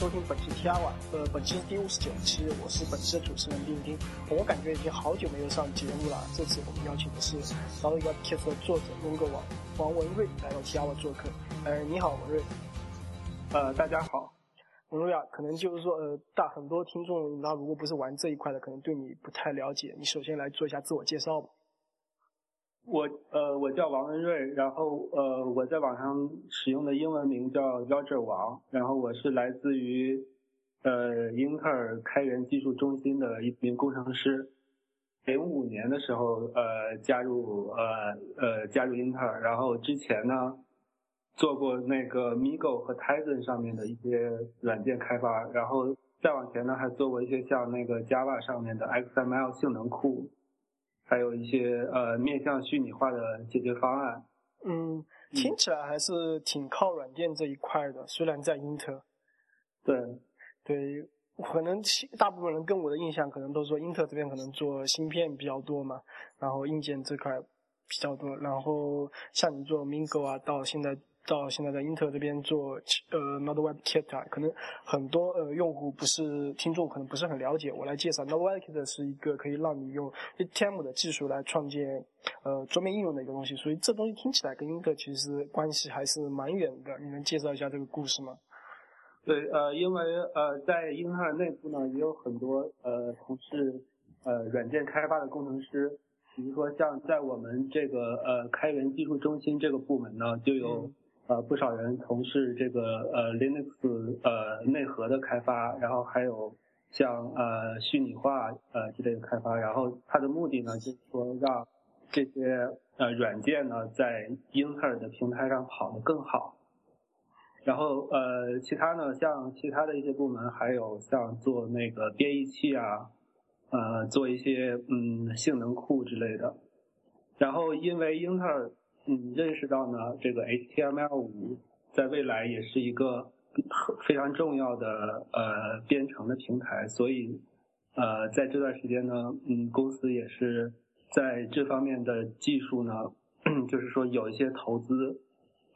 收听本期 TIA，呃，本期第五十九期，我是本期的主持人丁丁。我感觉已经好久没有上节目了，这次我们邀请的是《刀一个 Kit》的作者龙哥王王文瑞来到 TIA 做客。呃，你好，文瑞。呃，大家好。文瑞啊，可能就是说，呃，大很多听众，那如果不是玩这一块的，可能对你不太了解。你首先来做一下自我介绍吧。我呃，我叫王文瑞，然后呃，我在网上使用的英文名叫 Roger 王，然后我是来自于呃英特尔开源技术中心的一名工程师。零五年的时候呃加入呃呃加入英特尔，然后之前呢做过那个 Migo 和 Tizen 上面的一些软件开发，然后再往前呢还做过一些像那个 Java 上面的 XML 性能库。还有一些呃面向虚拟化的解决方案。嗯，听起来还是挺靠软件这一块的。虽然在英特尔，对对，可能大部分人跟我的印象可能都说英特尔这边可能做芯片比较多嘛，然后硬件这块比较多。然后像你做 Mingo 啊，到现在。到现在在英特尔这边做呃 Node Web Kit 啊，可能很多呃用户不是听众可能不是很了解。我来介绍 Node Web Kit 是一个可以让你用 HTML 的技术来创建呃桌面应用的一个东西，所以这东西听起来跟英特尔其实关系还是蛮远的。你能介绍一下这个故事吗？对，呃，因为呃在英特尔内部呢也有很多呃从事呃软件开发的工程师，比如说像在我们这个呃开源技术中心这个部门呢就有。呃，不少人从事这个呃 Linux 呃内核的开发，然后还有像呃虚拟化呃之类的开发，然后它的目的呢，就是说让这些呃软件呢在英特尔的平台上跑得更好。然后呃其他呢，像其他的一些部门，还有像做那个编译器啊，呃做一些嗯性能库之类的。然后因为英特尔。嗯，认识到呢，这个 HTML5 在未来也是一个非常重要的呃编程的平台，所以呃在这段时间呢，嗯，公司也是在这方面的技术呢，就是说有一些投资，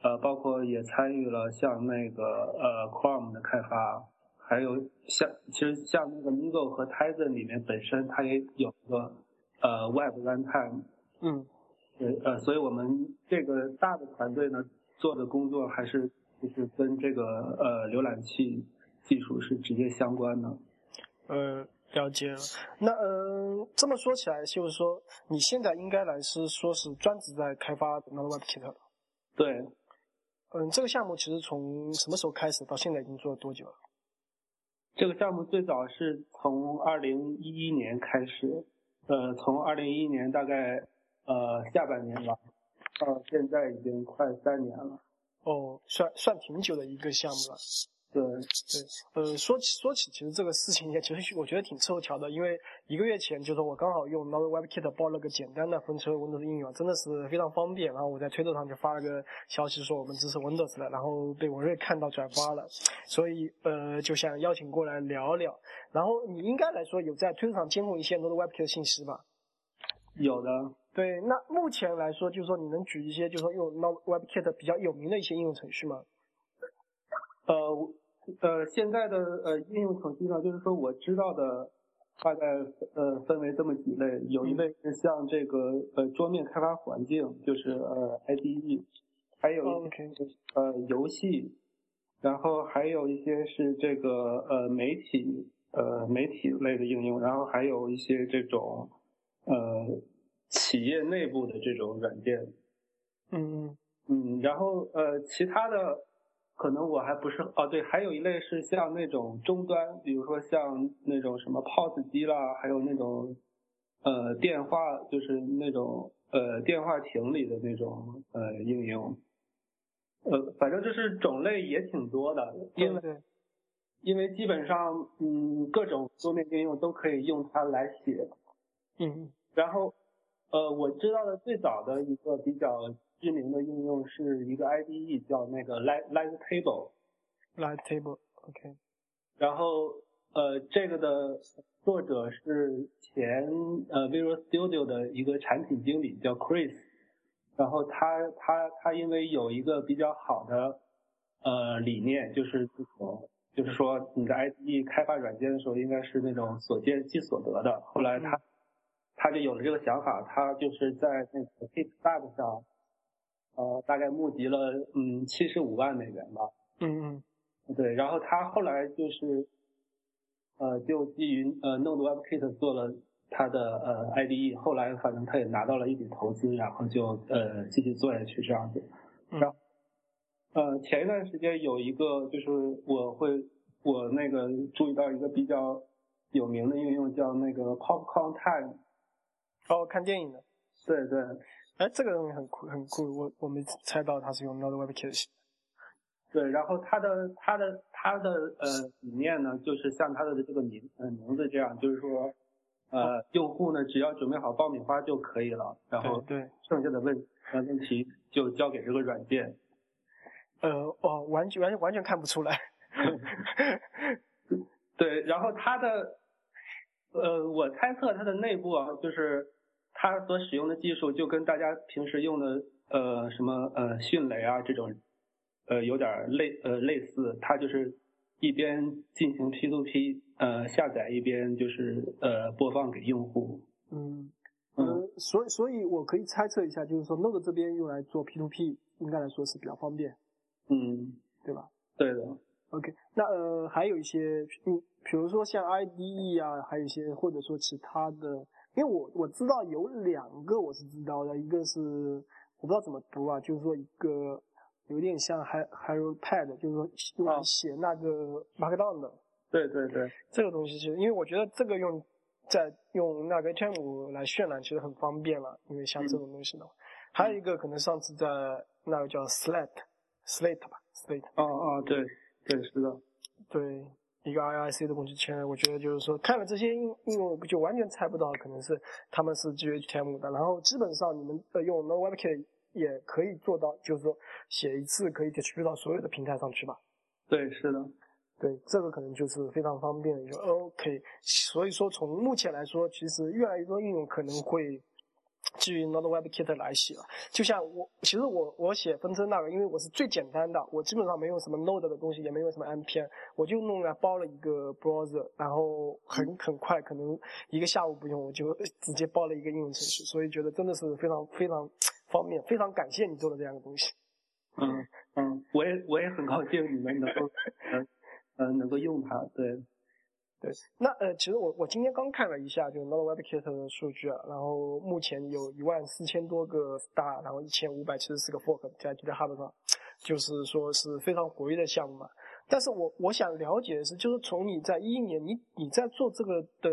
呃，包括也参与了像那个呃 Chrome 的开发，还有像其实像那个 Migo 和 Tizen 里面本身它也有一个呃 Web Runtime，嗯。对，呃，所以我们这个大的团队呢，做的工作还是就是跟这个呃浏览器技术是直接相关的。呃，了解了。那呃，这么说起来，就是说你现在应该来是说是专职在开发 Node Web Kit。对。嗯，这个项目其实从什么时候开始到现在已经做了多久了？这个项目最早是从二零一一年开始，呃，从二零一一年大概。呃，下半年吧，到现在已经快三年了。哦，算算挺久的一个项目了。对对，呃，说起说起，其实这个事情也其实我觉得挺凑巧的，因为一个月前就是我刚好用 Node Web Kit 包了个简单的风车 Windows 应用，真的是非常方便。然后我在推特上就发了个消息说我们支持 Windows 了，然后被文瑞看到转发了，所以呃就想邀请过来聊聊。然后你应该来说有在推特上监控一些 Node Web Kit 的信息吧？有的。对，那目前来说，就是说你能举一些，就是说用 Node Web Kit 比较有名的一些应用程序吗？呃，呃，现在的呃应用程序呢，就是说我知道的大概呃分为这么几类，有一类是像这个呃桌面开发环境，就是呃 IDE，还有一些呃游戏，然后还有一些是这个呃媒体呃媒体类的应用，然后还有一些这种呃。企业内部的这种软件，嗯嗯，然后呃，其他的可能我还不是哦，对，还有一类是像那种终端，比如说像那种什么 POS 机啦，还有那种呃电话，就是那种呃电话亭里的那种呃应用，呃，反正就是种类也挺多的，因为因为基本上嗯各种桌面应用都可以用它来写，嗯，然后。呃，我知道的最早的一个比较知名的应用是一个 IDE，叫那个 Light Light Table。Light Table，OK。然后呃，这个的作者是前呃 Visual Studio 的一个产品经理，叫 Chris。然后他他他因为有一个比较好的呃理念，就是这种就是说你的 IDE 开发软件的时候应该是那种所见即所得的。后来他他就有了这个想法，他就是在那个 Kickstarter 上，呃，大概募集了嗯七十五万美元吧。嗯嗯。对，然后他后来就是，呃，就基于呃 Node WebKit 做了他的呃 IDE，后来反正他也拿到了一笔投资，然后就呃继续做下去这样子。然后，呃，前一段时间有一个就是我会我那个注意到一个比较有名的应用叫那个 Popcorn Time。哦，看电影的。对对。哎，这个东西很酷很酷，我我没猜到它是用 Node WebKit。对，然后它的它的它的呃理念呢，就是像它的这个名呃名字这样，就是说呃用户呢只要准备好爆米花就可以了，然后对剩下的问呃问题就交给这个软件。呃哦，完全完全完全看不出来。对，然后它的呃我猜测它的内部啊，就是它所使用的技术就跟大家平时用的呃什么呃迅雷啊这种。呃，有点类呃类似，它就是一边进行 P2P 呃下载，一边就是呃播放给用户。嗯嗯，所以所以我可以猜测一下，就是说 Node 这边用来做 P2P，应该来说是比较方便。嗯，对吧？对的。OK，那呃还有一些，嗯，比如说像 IDE 啊，还有一些或者说其他的，因为我我知道有两个我是知道的，一个是我不知道怎么读啊，就是说一个。有点像 Hi Hero Pad，就是说用来写那个 Markdown 的。对对对，这个东西其实，因为我觉得这个用在用那个 HTML 来渲染其实很方便了，因为像这种东西的话，还有一个可能上次在那个叫 Slate，Slate 吧，Slate。哦哦，对对是的，对一个 IIC 的工具签，我觉得就是说看了这些应应用，就完全猜不到可能是他们是基于 HTML 的，然后基本上你们呃用 NoWebKit。也可以做到，就是说写一次可以 distribute 到所有的平台上去吧？对，是的，对，这个可能就是非常方便的一个 OK。所以说从目前来说，其实越来越多应用可能会。基于 Node WebKit 来写了，就像我，其实我我写分支那个，因为我是最简单的，我基本上没有什么 Node 的东西，也没有什么 npm，我就弄来包了一个 browser，然后很很快，可能一个下午不用，我就直接包了一个应用程序，所以觉得真的是非常非常方便，非常感谢你做的这样的东西。嗯嗯，我也我也很高兴你们能够嗯嗯能够用它，对。对，那呃，其实我我今天刚看了一下，就是 Node WebKit 的数据啊，然后目前有一万四千多个 star，然后一千五百七十四个 fork 在 GitHub 上，就是说是非常活跃的项目嘛。但是我我想了解的是，就是从你在一一年你你在做这个的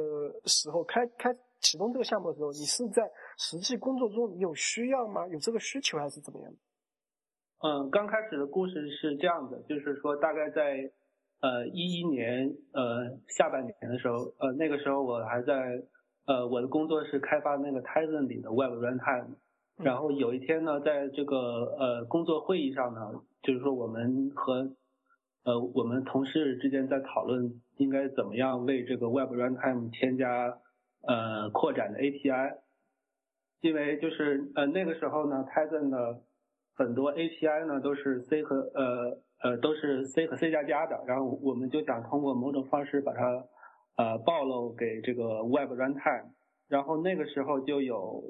时候，开开启动这个项目的时候，你是在实际工作中你有需要吗？有这个需求还是怎么样？嗯，刚开始的故事是这样的，就是说大概在。呃，一一年呃下半年的时候，呃那个时候我还在呃我的工作是开发那个 Tizen 里的 Web Runtime，然后有一天呢，在这个呃工作会议上呢，就是说我们和呃我们同事之间在讨论应该怎么样为这个 Web Runtime 添加呃扩展的 API，因为就是呃那个时候呢，Tizen 的很多 API 呢都是 C 和呃。呃，都是 C 和 C 加加的，然后我们就想通过某种方式把它呃暴露给这个 Web Runtime，然后那个时候就有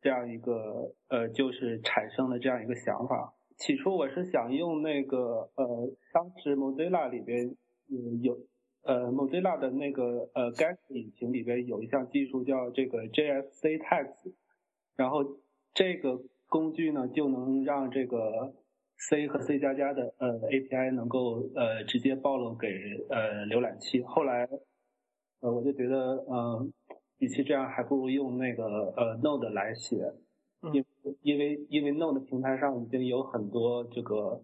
这样一个呃，就是产生了这样一个想法。起初我是想用那个呃，当时 Mozilla 里边有有呃 Mozilla 的那个呃 g a s 引擎里边有一项技术叫这个 JSC Tags，然后这个工具呢就能让这个 C 和 C 加加的呃 API 能够呃直接暴露给呃浏览器。后来呃我就觉得呃与其这样，还不如用那个呃 Node 来写，因因为因为 Node 平台上已经有很多这个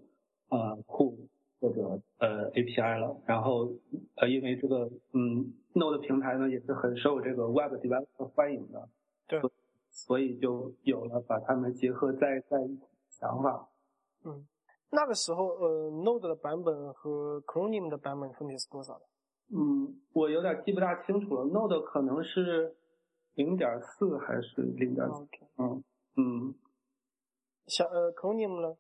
呃库或者呃 API 了。然后呃因为这个嗯 Node 平台呢也是很受这个 Web Developer 欢迎的，对，所以就有了把它们结合在在一起的想法。嗯，那个时候，呃，Node 的版本和 Chromium 的版本分别是多少的？嗯，我有点记不大清楚了。Node 可能是零点四还是零点？四？嗯嗯。像呃，Chromium 呢？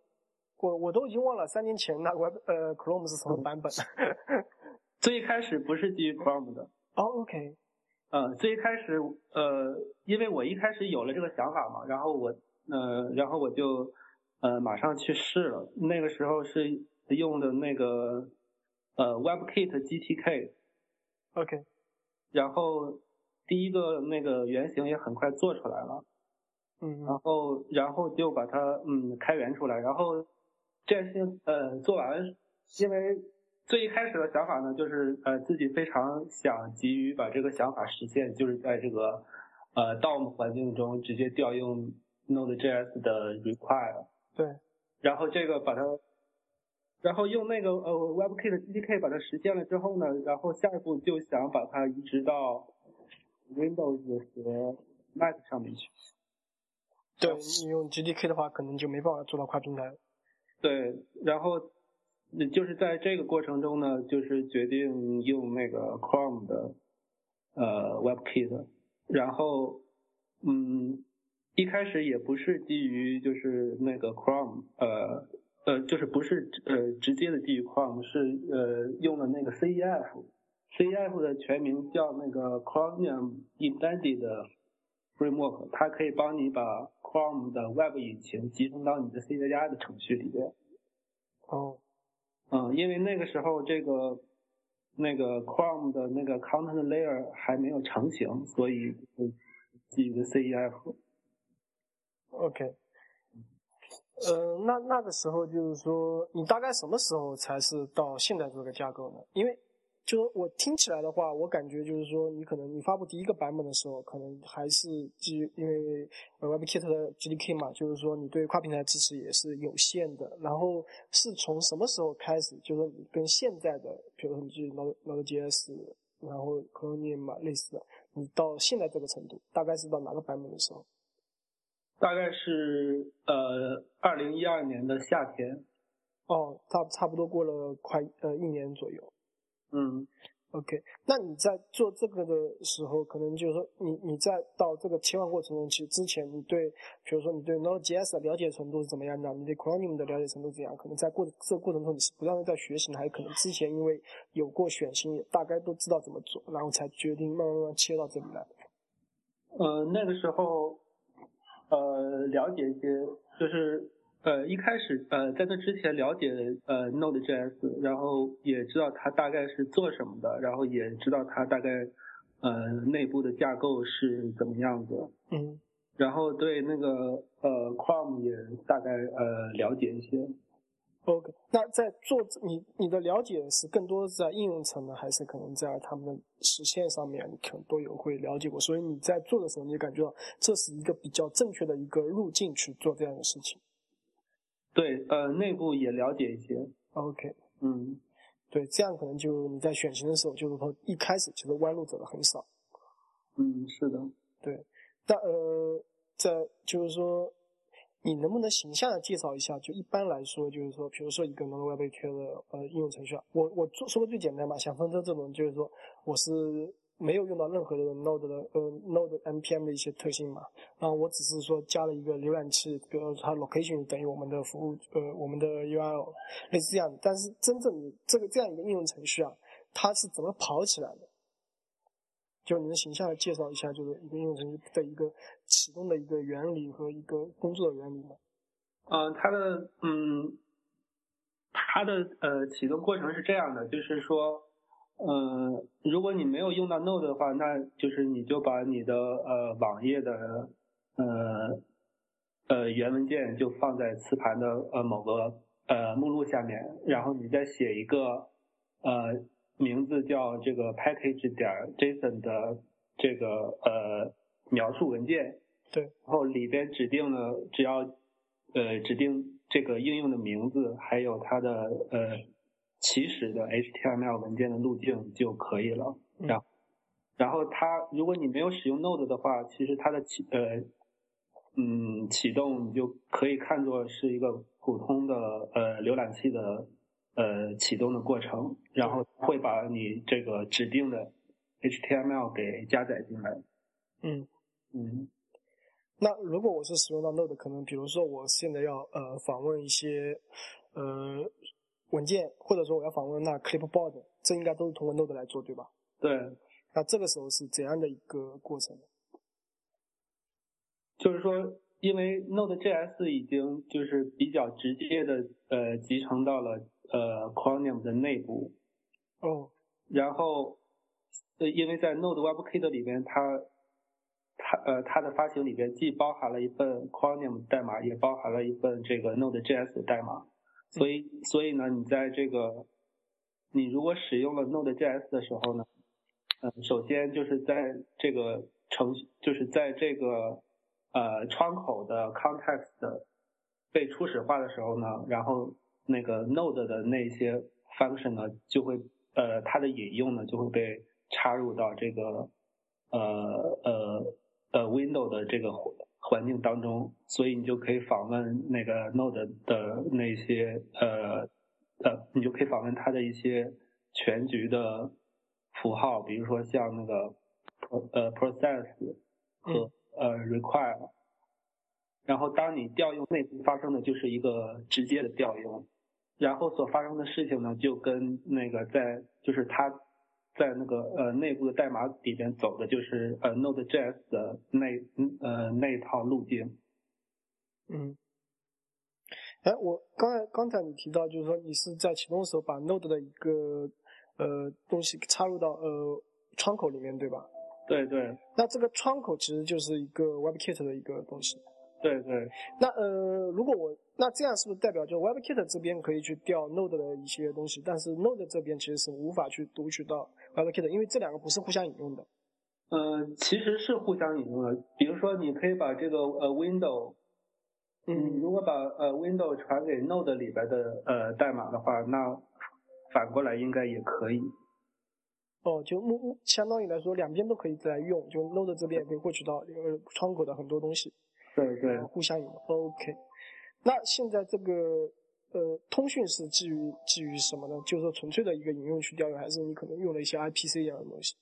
我我都已经忘了三年前那 Web 呃 Chrome 是什么版本了。最开始不是基于 Chrome 的。哦，OK。呃，最一开始呃，因为我一开始有了这个想法嘛，然后我呃，然后我就呃马上去试了。那个时候是用的那个呃 WebKit GTK。OK。然后第一个那个原型也很快做出来了。嗯。然后然后就把它嗯开源出来，然后这件事情呃做完，因为。最一开始的想法呢，就是呃自己非常想急于把这个想法实现，就是在这个呃 DOM 环境中直接调用 Node.js 的 require。对。然后这个把它，然后用那个呃 WebKit GTK 把它实现了之后呢，然后下一步就想把它移植到 Windows 和 Mac 上面去。对你用 GTK 的话，可能就没办法做到跨平台。对，然后。就是在这个过程中呢，就是决定用那个 Chrome 的呃 WebKit，然后嗯一开始也不是基于就是那个 Chrome，呃呃就是不是呃直接的基于 Chrome，是呃用了那个 CEF，CEF 的全名叫那个 Chromium Embedded Framework，它可以帮你把 Chrome 的 Web 引擎集成到你的 C 加加的程序里边。哦。嗯，因为那个时候这个那个 Chrome 的那个 Content Layer 还没有成型，所以基于 CEF。OK。呃，那那个时候就是说，你大概什么时候才是到现在这个架构呢？因为。就我听起来的话，我感觉就是说，你可能你发布第一个版本的时候，可能还是基于因为 WebKit 的 GDK 嘛，就是说你对跨平台支持也是有限的。然后是从什么时候开始，就是你跟现在的，比如说你基于 Node Node.js，然后 Chromium 嘛类似的，你到现在这个程度，大概是到哪个版本的时候？大概是呃，二零一二年的夏天。哦，差差不多过了快呃一年左右。嗯，OK，那你在做这个的时候，可能就是说，你你在到这个切换过程中，其实之前你对，比如说你对 Node.js 的了解程度是怎么样的？你对 Chromium 的了解程度怎样？可能在过这个过程中，你是不断的在学习，还是可能之前因为有过选型，也大概都知道怎么做，然后才决定慢慢慢慢切到这里来？呃，那个时候，呃，了解一些就是。呃，一开始呃，在那之前了解呃 Node.js，然后也知道它大概是做什么的，然后也知道它大概呃内部的架构是怎么样子。嗯。然后对那个呃 Chrome 也大概呃了解一些。OK，那在做你你的了解是更多是在应用层呢，还是可能在他们的实现上面，可能都有会了解过？所以你在做的时候，你感觉到这是一个比较正确的一个路径去做这样的事情。对，呃，内部也了解一些。OK，嗯，对，这样可能就你在选型的时候，就是说一开始其实弯路走的很少。嗯，是的，对。那呃，在就是说，你能不能形象的介绍一下？就一般来说，就是说，比如说一个 Node Web q 的呃应用程序啊，我我做说个最简单嘛，像风车这种，就是说我是。没有用到任何的 Node 的呃 Node npm 的一些特性嘛，然后我只是说加了一个浏览器，比如说它 location 等于我们的服务呃我们的 URL 类似这样的，但是真正这个这样一个应用程序啊，它是怎么跑起来的？就你能形象的介绍一下，就是一个应用程序的一个启动的一个原理和一个工作的原理吗？呃，它的嗯，它的呃启动过程是这样的，就是说。呃，如果你没有用到 Node 的话，那就是你就把你的呃网页的呃呃原文件就放在磁盘的呃某个呃目录下面，然后你再写一个呃名字叫这个 package 点 JSON 的这个呃描述文件，对，然后里边指定了只要呃指定这个应用的名字，还有它的呃。起始的 HTML 文件的路径就可以了。然后，然后它，如果你没有使用 Node 的话，其实它的启呃嗯启动你就可以看作是一个普通的呃浏览器的呃启动的过程，然后会把你这个指定的 HTML 给加载进来。嗯嗯。那如果我是使用到 Node，可能比如说我现在要呃访问一些呃文件，或者说我要访问那 Clipboard，这应该都是通过 Node 来做，对吧？对。那这个时候是怎样的一个过程？就是说，因为 Node.js 已经就是比较直接的呃集成到了呃 Chromium 的内部。哦。然后，呃，因为在 Node WebKit 里边，它它呃它的发行里边既包含了一份 Chromium 代码，也包含了一份这个 Node.js 的代码。所以所以呢，你在这个你如果使用了 Node.js 的时候呢？嗯，首先就是在这个程序，就是在这个呃窗口的 context 被初始化的时候呢，然后那个 node 的那些 function 呢，就会呃它的引用呢就会被插入到这个呃呃呃 window 的这个环境当中，所以你就可以访问那个 node 的那些呃呃，你就可以访问它的一些全局的。符号，比如说像那个呃 process 和呃 require，然后当你调用内部发生的就是一个直接的调用，然后所发生的事情呢，就跟那个在就是他在那个呃内部的代码里边走的就是呃 Node.js 的那呃那一套路径。嗯，哎，我刚才刚才你提到就是说你是在启动的时候把 Node 的一个。呃，东西插入到呃窗口里面，对吧？对对。那这个窗口其实就是一个 WebKit 的一个东西。对对。那呃，如果我那这样是不是代表就 WebKit 这边可以去调 Node 的一些东西，但是 Node 这边其实是无法去读取到 WebKit，因为这两个不是互相引用的。呃，其实是互相引用的。比如说，你可以把这个呃 Window，嗯，如果把呃 Window 传给 Node 里边的呃代码的话，那反过来应该也可以，哦，就目目相当于来说，两边都可以在用，就 Node 这边也可以获取到呃窗口的很多东西，对对，互相引用。OK，那现在这个呃通讯是基于基于什么呢？就是说纯粹的一个引用去调用，还是你可能用了一些 IPC 一样的东西？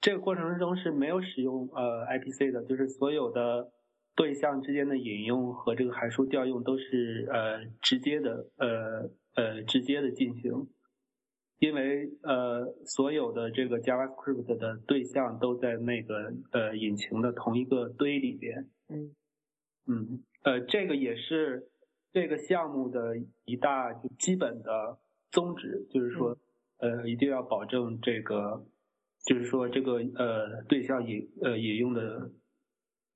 这个过程之中是没有使用呃 IPC 的，就是所有的对象之间的引用和这个函数调用都是呃直接的呃呃直接的进行。因为呃，所有的这个 JavaScript 的对象都在那个呃引擎的同一个堆里边。嗯嗯，呃，这个也是这个项目的一大就基本的宗旨，就是说呃一定要保证这个，就是说这个呃对象引呃引用的，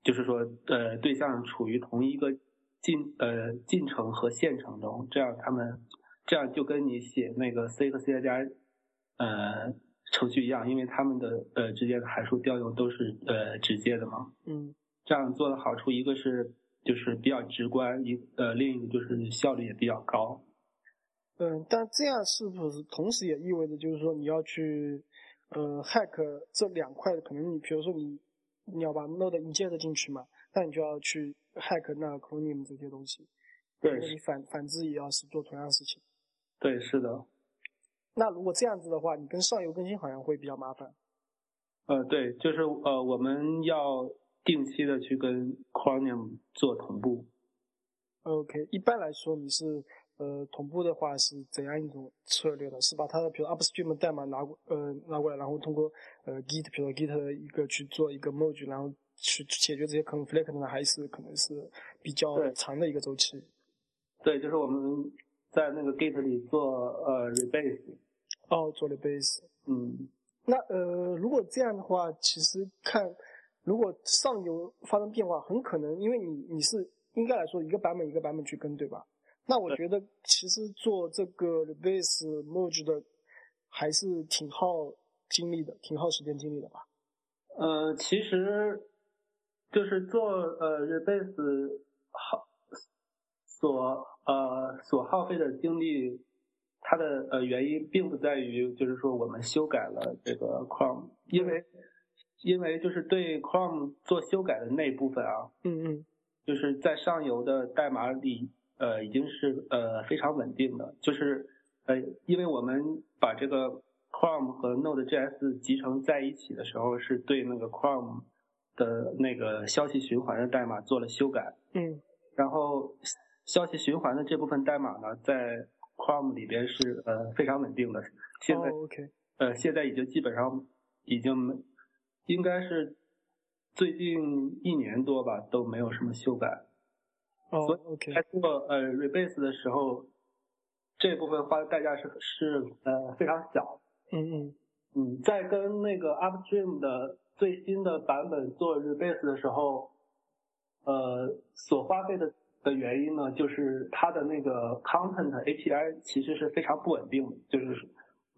就是说呃对象处于同一个进呃进程和线程中，这样他们。这样就跟你写那个 C 和 C 加加呃程序一样，因为他们的呃之间的函数调用都是呃直接的嘛。嗯。这样做的好处，一个是就是比较直观，一呃另一个就是效率也比较高。嗯，但这样是不是同时也意味着就是说你要去呃 hack 这两块？可能你比如说你你要把 Node 引接进去嘛，那你就要去 hack 那 Chromium 这些东西。对。你反反之也要是做同样的事情。对，是的。那如果这样子的话，你跟上游更新好像会比较麻烦。呃，对，就是呃，我们要定期的去跟 Chromium 做同步。OK，一般来说，你是呃同步的话是怎样一种策略呢？是把它的比如 upstream 代码拿过呃拿过来，然后通过呃 Git，比如 Git 一个去做一个 merge，然后去解决这些 conflict 呢？还是可能是比较长的一个周期？对，就是我们。在那个 Git 里做呃 rebase，哦，做 rebase，嗯，那呃，如果这样的话，其实看如果上游发生变化，很可能因为你你是应该来说一个版本一个版本去跟，对吧？那我觉得其实做这个 rebase merge 的还是挺耗精力的，挺耗时间精力的吧？呃，其实就是做呃 rebase 耗所。呃，所耗费的精力，它的呃原因并不在于，就是说我们修改了这个 Chrome，因为因为就是对 Chrome 做修改的那部分啊，嗯嗯，就是在上游的代码里，呃，已经是呃非常稳定的，就是呃，因为我们把这个 Chrome 和 Node.js 集成在一起的时候，是对那个 Chrome 的那个消息循环的代码做了修改，嗯。然后消息循环的这部分代码呢，在 Chrome 里边是呃非常稳定的，现在、哦，OK，呃现在已经基本上已经没应该是最近一年多吧都没有什么修改。哦所以在做呃 rebase 的时候，这部分花的代价是是呃非常小。嗯嗯嗯，在跟那个 Upstream 的最新的版本做 rebase 的时候，呃，所花费的的原因呢，就是它的那个 content API 其实是非常不稳定的，就是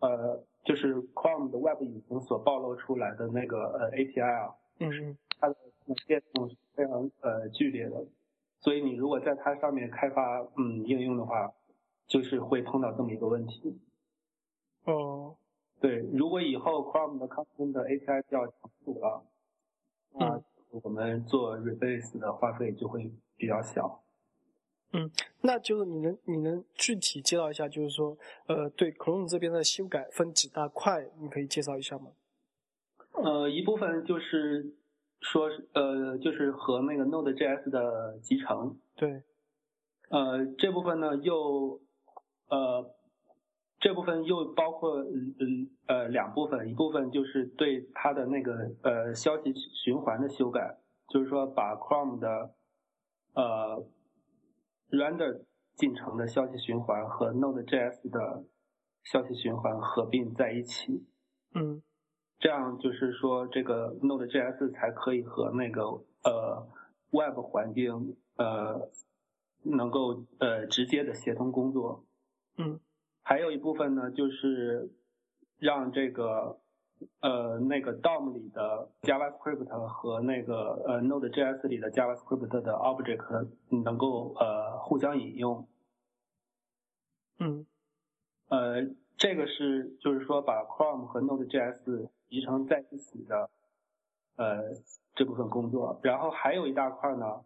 呃，就是 Chrome 的 Web 引擎所暴露出来的那个呃 API 啊，嗯嗯它的变动是非常呃剧烈的，所以你如果在它上面开发嗯应用的话，就是会碰到这么一个问题。哦，对，如果以后 Chrome 的 Content API 比较成熟了，那我们做 rebase 的花费就会比较小。那就是你能你能具体介绍一下，就是说，呃，对 Chrome 这边的修改分几大块，你可以介绍一下吗？呃，一部分就是说呃，就是和那个 Node.js 的集成，对，呃，这部分呢又呃，这部分又包括嗯嗯呃两部分，一部分就是对它的那个呃消息循环的修改，就是说把 Chrome 的呃 render 进程的消息循环和 Node.js 的消息循环合并在一起，嗯。这样就是说这个 Node.js 才可以和那个呃 Web 环境呃能够呃直接的协同工作。嗯。还有一部分呢，就是让这个呃那个 DOM 里的 JavaScript 和那个呃 Node.js 里的 JavaScript 的 object 能够呃互相引用。嗯。呃，这个是就是说把 Chrome 和 Node.js 集成在一起的呃这部分工作，然后还有一大块呢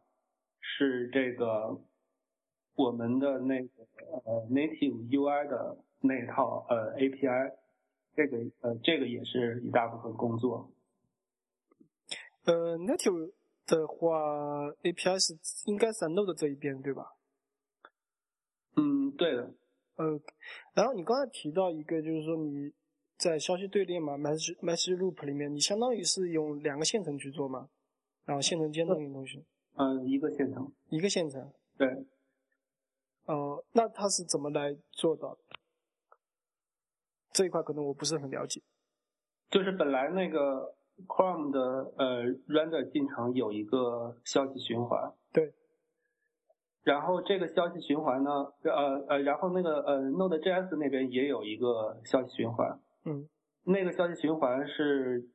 是这个我们的那个呃 Native UI 的那一套呃 API，这个呃这个也是一大部分工作。呃，Native 的话，API 是应该是在 Node 这一边，对吧？嗯，对的。呃，然后你刚才提到一个，就是说你在消息队列嘛，message message loop 里面，你相当于是用两个线程去做嘛，然后线程间那个东西，嗯，一个线程。一个线程。对。哦、那它是怎么来做到的？这一块可能我不是很了解。就是本来那个 Chrome 的呃 render 进程有一个消息循环，对。然后这个消息循环呢，呃呃，然后那个呃 Node.js 那边也有一个消息循环，嗯那个消息循环是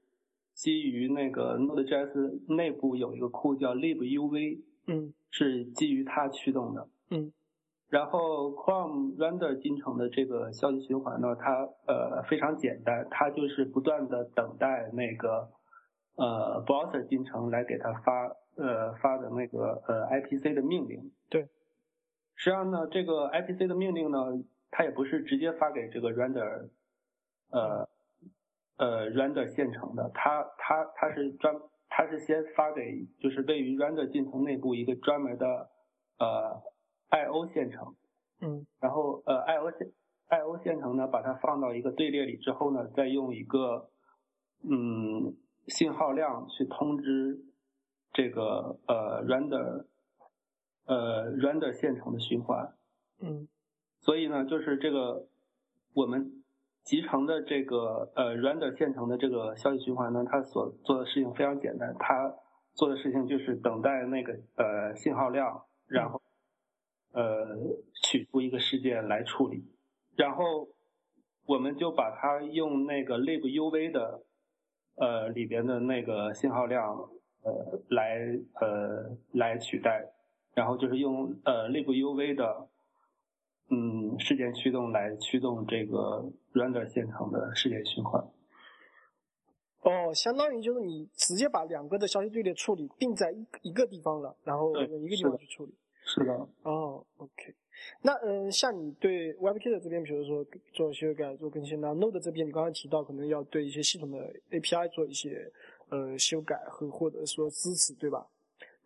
基于那个 Node.js 内部有一个库叫 libuv，嗯是基于它驱动的。嗯然后 Chrome render 进程的这个消息循环呢，它呃非常简单，它就是不断的等待那个呃 browser 进程来给它发呃发的那个呃 IPC 的命令。对。实际上呢，这个 IPC 的命令呢，它也不是直接发给这个 render 呃呃 render 线程的，它它它是专它是先发给就是位于 render 进程内部一个专门的呃 I/O 线程。嗯然后呃 I/O 线 I/O 线程呢，把它放到一个队列里之后呢，再用一个嗯信号量去通知这个呃 render 呃 render 线程的循环。嗯所以呢，就是这个我们集成的这个呃 render 线程的这个消息循环呢，它所做的事情非常简单，它做的事情就是等待那个呃信号量，然后呃取出一个事件来处理，然后我们就把它用那个 libuv 的呃里边的那个信号量呃来呃来取代，然后就是用呃 libuv 的嗯事件驱动来驱动这个 render 现场的事件循环。哦，相当于就是你直接把两个的消息队列处理并在一一个地方了，然后用一个地方去处理。是的，哦，OK。那呃，像你对 WebKit 这边，比如说做修改、做更新，那 Node 这边你刚刚提到可能要对一些系统的 API 做一些呃修改和或者说支持，对吧？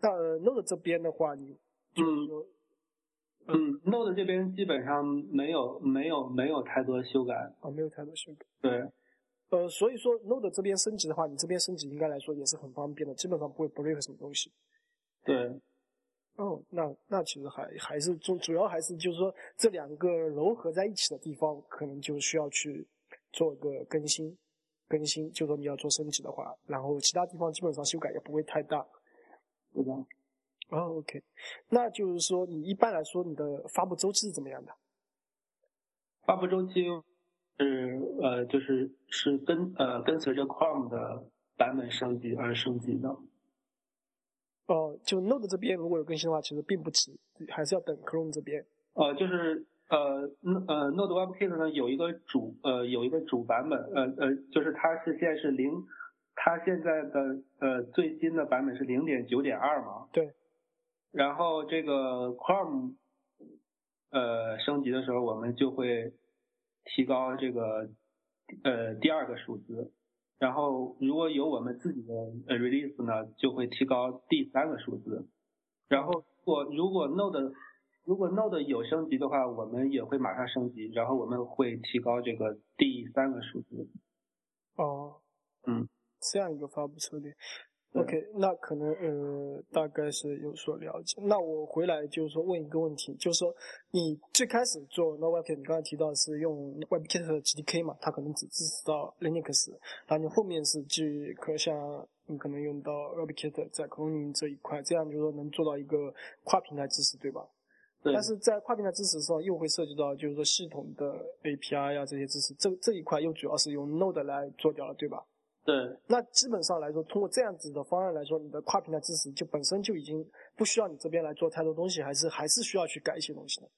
那 Node 这边的话，你就是说，嗯，Node 这边基本上没有没有没有太多修改啊，没有太多修改。对，呃，所以说 Node 这边升级的话，你这边升级应该来说也是很方便的，基本上不会 break 什么东西。对。哦，那那其实还还是主主要还是就是说这两个糅合在一起的地方，可能就需要去做个更新，更新。就说你要做升级的话，然后其他地方基本上修改也不会太大，对吧？哦，OK，那就是说你一般来说你的发布周期是怎么样的？发布周期是呃就是是跟呃跟随着 Chrome 的版本升级而升级的。哦，就 Node 这边如果有更新的话，其实并不急，还是要等 Chrome 这边。呃，就是呃呃 Node WebKit 呢有一个主呃有一个主版本，呃呃就是它是现在是零，它现在的呃最新的版本是零点九点二嘛。对。然后这个 Chrome 呃升级的时候，我们就会提高这个呃第二个数字。然后如果有我们自己的呃 release 呢，就会提高第三个数字。然后如果如果 Node 如果 Node 有升级的话，我们也会马上升级，然后我们会提高这个第三个数字。哦，嗯，这样一个发布策略。OK，那可能呃大概是有所了解。那我回来就是说问一个问题，就是说你最开始做 NodeWebKit，你刚才提到是用 WebKit 的 GDK 嘛，它可能只支持到 Linux，然后你后面是基可像你可能用到 WebKit 在 Chromium 这一块，这样就是说能做到一个跨平台支持，对吧？对。但是在跨平台支持上又会涉及到就是说系统的 API 啊这些支持，这这一块又主要是用 Node 来做掉了，对吧？对，那基本上来说，通过这样子的方案来说，你的跨平台支持就本身就已经不需要你这边来做太多东西，还是还是需要去改一些东西的。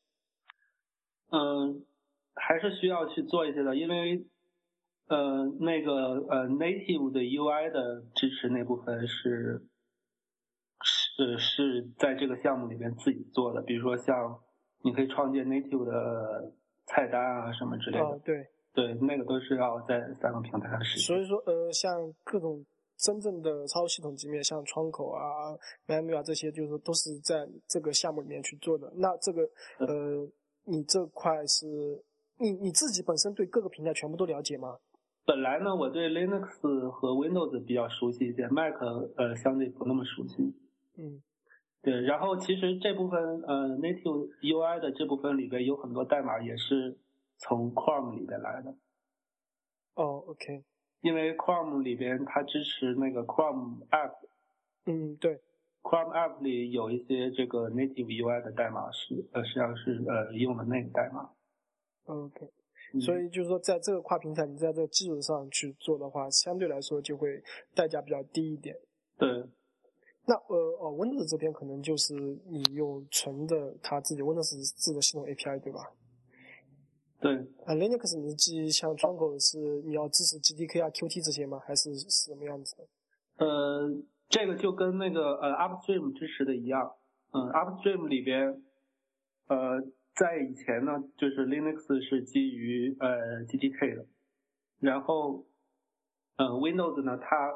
嗯，还是需要去做一些的，因为呃那个呃 native 的 UI 的支持那部分是是是在这个项目里面自己做的，比如说像你可以创建 native 的菜单啊什么之类的。哦，对。对，那个都是要在三个平台上实现。所以说，呃，像各种真正的操作系统级面，像窗口啊、menu 啊这些，就是都是在这个项目里面去做的。那这个，呃，你这块是，你你自己本身对各个平台全部都了解吗？本来呢，我对 Linux 和 Windows 比较熟悉一些，Mac 呃相对不那么熟悉。嗯，对。然后其实这部分呃 Native UI 的这部分里边有很多代码也是。从 Chrome 里边来的，哦，OK，因为 Chrome 里边它支持那个 Chrome App，嗯，对，Chrome App 里有一些这个 Native UI 的代码是呃实际上是呃用的那个代码，OK，所以就是说在这个跨平台你在这个基础上去做的话，相对来说就会代价比较低一点。对，那呃哦，Windows 这边可能就是你用纯的它自己 Windows 自的系统 API 对吧？对啊，Linux 你记像窗口是你要支持 GDK 啊、Qt 这些吗？还是是什么样子的？呃，这个就跟那个呃 Upstream 支持的一样，嗯，Upstream 里边，呃，在以前呢，就是 Linux 是基于呃 GDK 的，然后，嗯，Windows 呢，它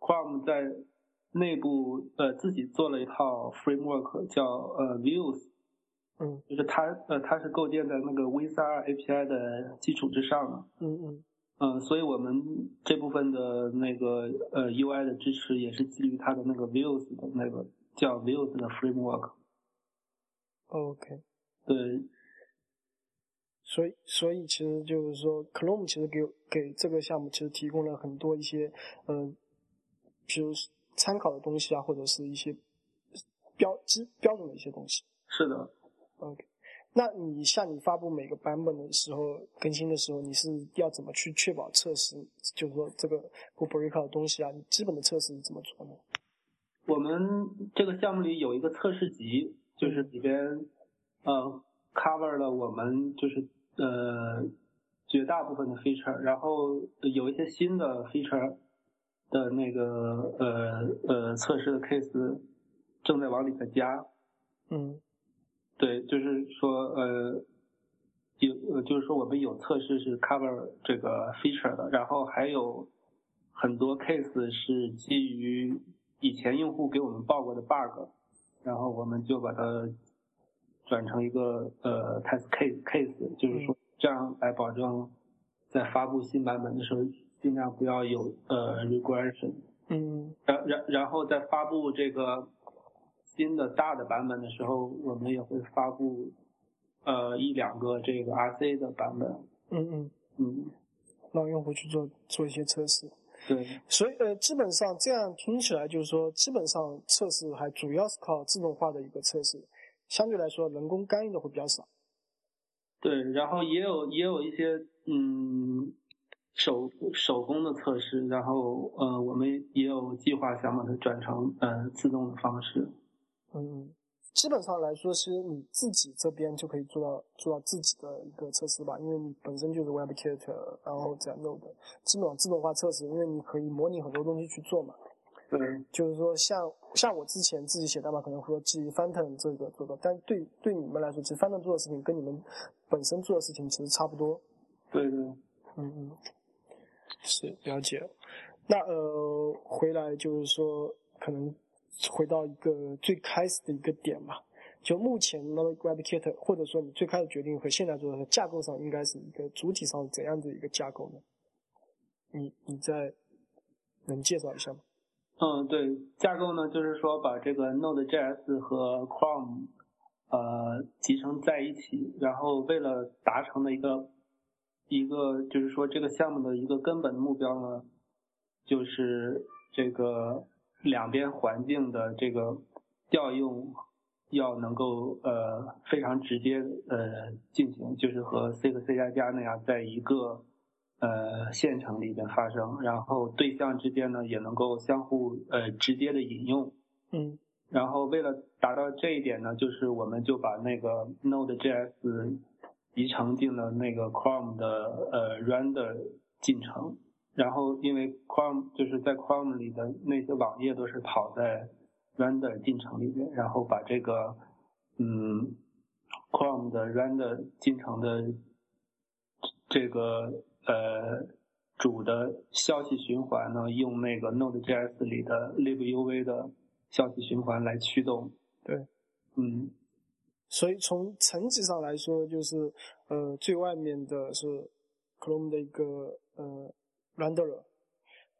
Chrome 在内部呃自己做了一套 framework 叫呃 Views。嗯，就是它，呃，它是构建在那个 V3 API 的基础之上的。嗯嗯。嗯，所以我们这部分的那个呃 UI 的支持也是基于它的那个 Views 的那个叫 Views 的 framework。OK。对。所以，所以其实就是说，Chrome 其实给给这个项目其实提供了很多一些，呃，比如参考的东西啊，或者是一些标基标准的一些东西。是的。OK，那你像你发布每个版本的时候更新的时候，你是要怎么去确保测试？就是说这个不 break 的东西啊，你基本的测试是怎么做呢？我们这个项目里有一个测试集，就是里边呃 cover 了我们就是呃绝大部分的 feature，然后有一些新的 feature 的那个呃呃测试的 case 正在往里边加。嗯。对，就是说，呃，有，呃，就是说我们有测试是 cover 这个 feature 的，然后还有很多 case 是基于以前用户给我们报过的 bug，然后我们就把它转成一个呃 test case case，就是说这样来保证在发布新版本的时候尽量不要有呃 regression。嗯然然然后在发布这个新的大的版本的时候，我们也会发布呃一两个这个 RC 的版本。嗯嗯，嗯，让用户去做做一些测试。对，所以呃，基本上这样听起来就是说，基本上测试还主要是靠自动化的一个测试，相对来说人工干预的会比较少。对，然后也有也有一些嗯手手工的测试，然后呃我们也有计划想把它转成呃自动的方式。嗯，基本上来说，是你自己这边就可以做到做到自己的一个测试吧，因为你本身就是 WebKit，然后再 Node，基本上自动化测试，因为你可以模拟很多东西去做嘛。对，就是说像像我之前自己写代码可能会基于 Phantom 这个做的，但对对你们来说，其实 Phantom 做的事情跟你们本身做的事情其实差不多。对对，嗯嗯，是了解。那呃，回来就是说，可能回到一个最开始的一个点吧。就目前那个 WebKit，或者说你最开始决定和现在做的架构上，应该是一个主体上怎样的一个架构呢？你你再能介绍一下吗？嗯，对，架构呢就是说把这个 Node.js 和 Chrome 呃集成在一起，然后为了达成的一个一个就是说这个项目的一个根本目标呢，就是这个两边环境的这个调用要能够呃非常直接呃进行，就是和 C 和 C 加加那样在一个呃县城里边发生，然后对象之间呢也能够相互呃直接的引用。嗯然后为了达到这一点呢，就是我们就把那个 Node.js 集成进了那个 Chrome 的呃 render 进程。然后因为 Chrome 就是在 Chrome 里的那些网页都是跑在 render 进程里面，然后把这个嗯 Chrome 的 render 进程的这个呃主的消息循环呢，用那个 Node.js 里的 libuv 的消息循环来驱动。对，嗯，所以从层级上来说，就是呃最外面的是 Chrome 的一个呃 renderer，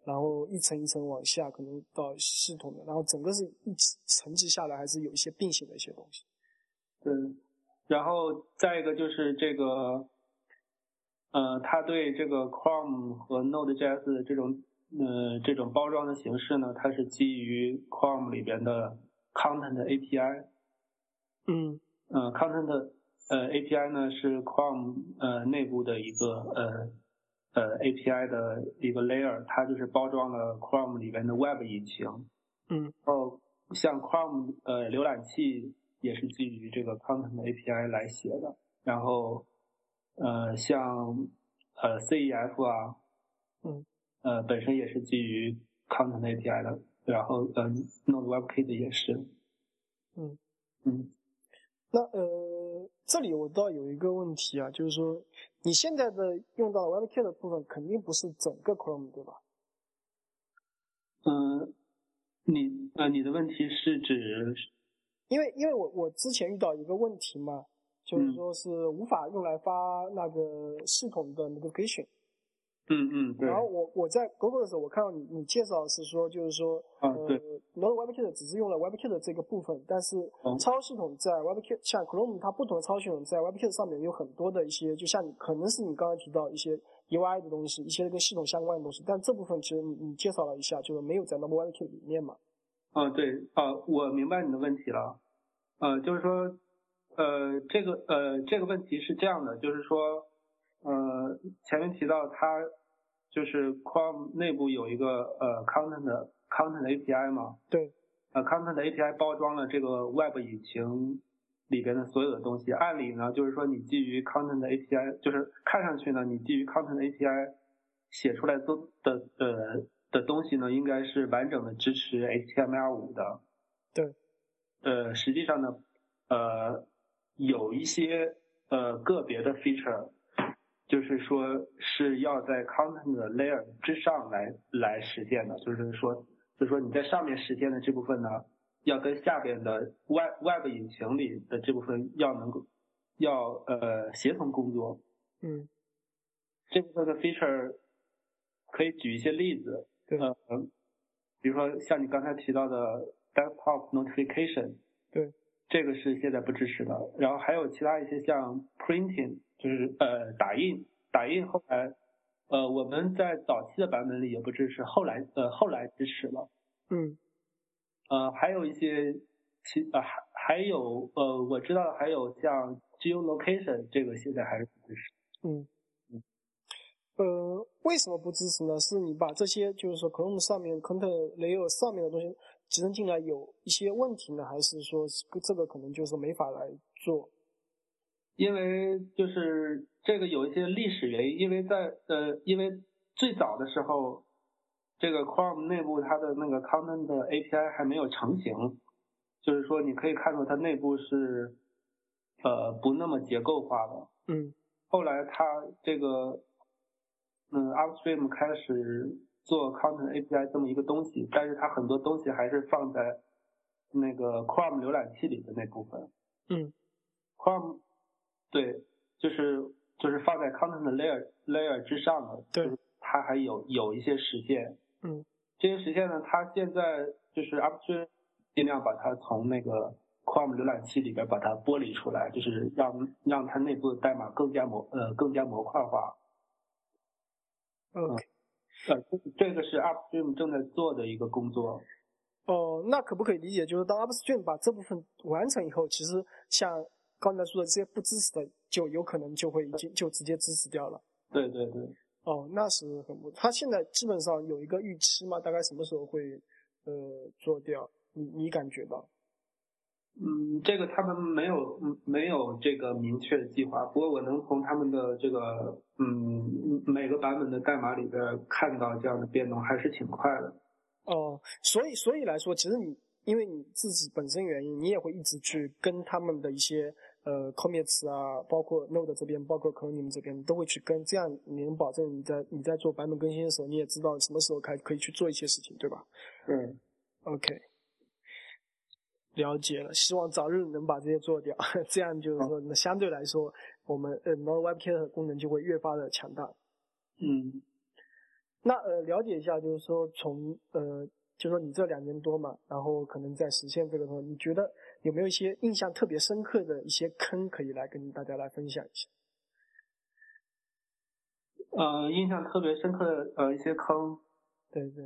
然后一层一层往下，可能到系统的，然后整个是一层级下来，还是有一些并行的一些东西。对。然后再一个就是这个，呃，它对这个 Chrome 和 Node.js 的这种呃这种包装的形式呢，它是基于 Chrome 里边的 Content API。嗯呃，Content 呃 API 呢是 Chrome 呃内部的一个呃呃 API 的一个 layer，它就是包装了 Chrome 里边的 Web 引擎。嗯然后像 Chrome 呃浏览器也是基于这个 Content API 来写的，然后呃像呃 CEF 啊，嗯呃本身也是基于 Content API 的，然后呃 Node WebKit 也是，嗯。嗯那呃，这里我倒有一个问题啊，就是说你现在的用到 WebKit 的部分，肯定不是整个 Chrome 对吧？嗯，你呃你的问题是指因为因为我我之前遇到一个问题嘛，就是说是无法用来发那个系统的 notification。嗯嗯对。然后我我在 Google 的时候，我看到你你介绍是说，就是说，呃啊对，Node WebKit 只是用了 WebKit 的这个部分，但是嗯操作系统在 WebKit 像 Chrome 它不同的操作系统在 WebKit 上面有很多的一些，就像你可能是你刚才提到一些 UI 的东西，一些跟系统相关的东西，但这部分其实你你介绍了一下，就是没有在 Node WebKit 里面嘛。啊，对啊，我明白你的问题了，呃，就是说，呃，这个呃这个问题是这样的，就是说，呃，前面提到它就是 Chrome 内部有一个呃 Content Content API 嘛，对，呃 Content API 包装了这个 Web 引擎里边的所有的东西，按理呢就是说你基于 Content API，就是看上去呢你基于 Content API 写出来都的呃的东西呢，应该是完整的支持 HTML5 的。对。呃，实际上呢，呃，有一些呃个别的 feature，就是说是要在 content 的 layer 之上来来实现的，就是说，就是说你在上面实现的这部分呢，要跟下边的 web web 引擎里的这部分要能够要呃协同工作。嗯，这部分的 feature 可以举一些例子，对，呃，比如说像你刚才提到的 desktop notification，对，这个是现在不支持的。然后还有其他一些像 printing。就是呃打印打印后来呃我们在早期的版本里也不支持，后来呃后来支持了。嗯，呃还有一些其呃还还有呃我知道还有像 geolocation 这个现在还是不支持。嗯嗯呃为什么不支持呢？是你把这些就是说 Chrome 上面 Content Layer 上面的东西集成进来有一些问题呢，还是说这个可能就是没法来做？因为就是这个有一些历史原因，因为在呃，因为最早的时候，这个 Chrome 内部它的那个 Content API 还没有成型，就是说你可以看到它内部是呃不那么结构化的。嗯。后来它这个嗯 Upstream 开始做 Content API 这么一个东西，但是它很多东西还是放在那个 Chrome 浏览器里的那部分。嗯。Chrome。对，就是就是放在 content layer layer 之上的，对，它还有有一些实现，嗯，这些实现呢，它现在就是 upstream 尽量把它从那个 Chrome 浏览器里边把它剥离出来，就是让让它内部的代码更加模呃更加模块化。OK，呃，这个是 upstream 正在做的一个工作。哦，那可不可以理解，就是当 upstream 把这部分完成以后，其实像刚才说的这些不支持的，就有可能就会已经就直接支持掉了。对对对。哦，那是很不。他现在基本上有一个预期嘛，大概什么时候会呃做掉？你你感觉到？嗯，这个他们没有没有这个明确的计划。不过我能从他们的这个嗯每个版本的代码里边看到这样的变动，还是挺快的。哦，所以所以来说，其实你因为你自己本身原因，你也会一直去跟他们的一些。呃，commits 啊，包括 Node 这边，包括可能你们这边都会去跟，这样你能保证你在你在做版本更新的时候，你也知道什么时候开可以去做一些事情，对吧？嗯。OK，了解了，希望早日能把这些做掉，这样就是说，那相对来说，我们呃 Node WebKit 的功能就会越发的强大。嗯。那呃，了解一下，就是说从呃。就说你这两年多嘛，然后可能在实现这个时候，你觉得有没有一些印象特别深刻的一些坑可以来跟大家来分享一下？呃，印象特别深刻的呃一些坑，对对，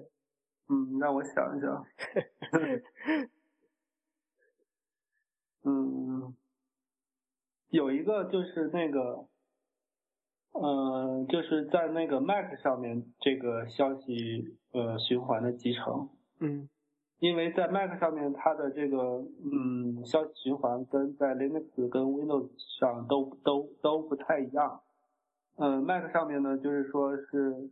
嗯，让我想一想，嗯，有一个就是那个。呃，就是在那个 Mac 上面这个消息呃循环的集成，嗯，因为在 Mac 上面它的这个嗯消息循环跟在 Linux 跟 Windows 上都都都不太一样，呃，Mac 上面呢就是说是，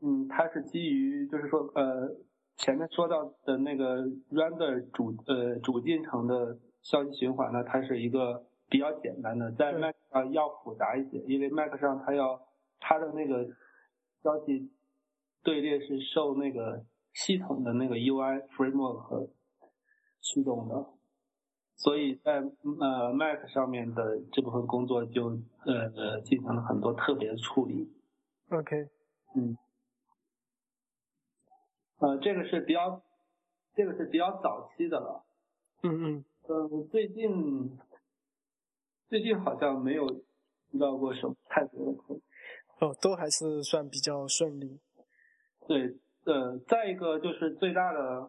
嗯，它是基于就是说呃前面说到的那个 Render 主呃主进程的消息循环呢，它是一个。比较简单的，在 Mac 上要复杂一些，因为 Mac 上它要它的那个消息队列是受那个系统的那个 UI framework 驱动的，所以在呃 Mac 上面的这部分工作就呃呃进行了很多特别的处理。OK，嗯，呃这个是比较这个是比较早期的了。嗯嗯。呃最近。最近好像没有遇到过什么太多的坑，哦，都还是算比较顺利。对，呃，再一个就是最大的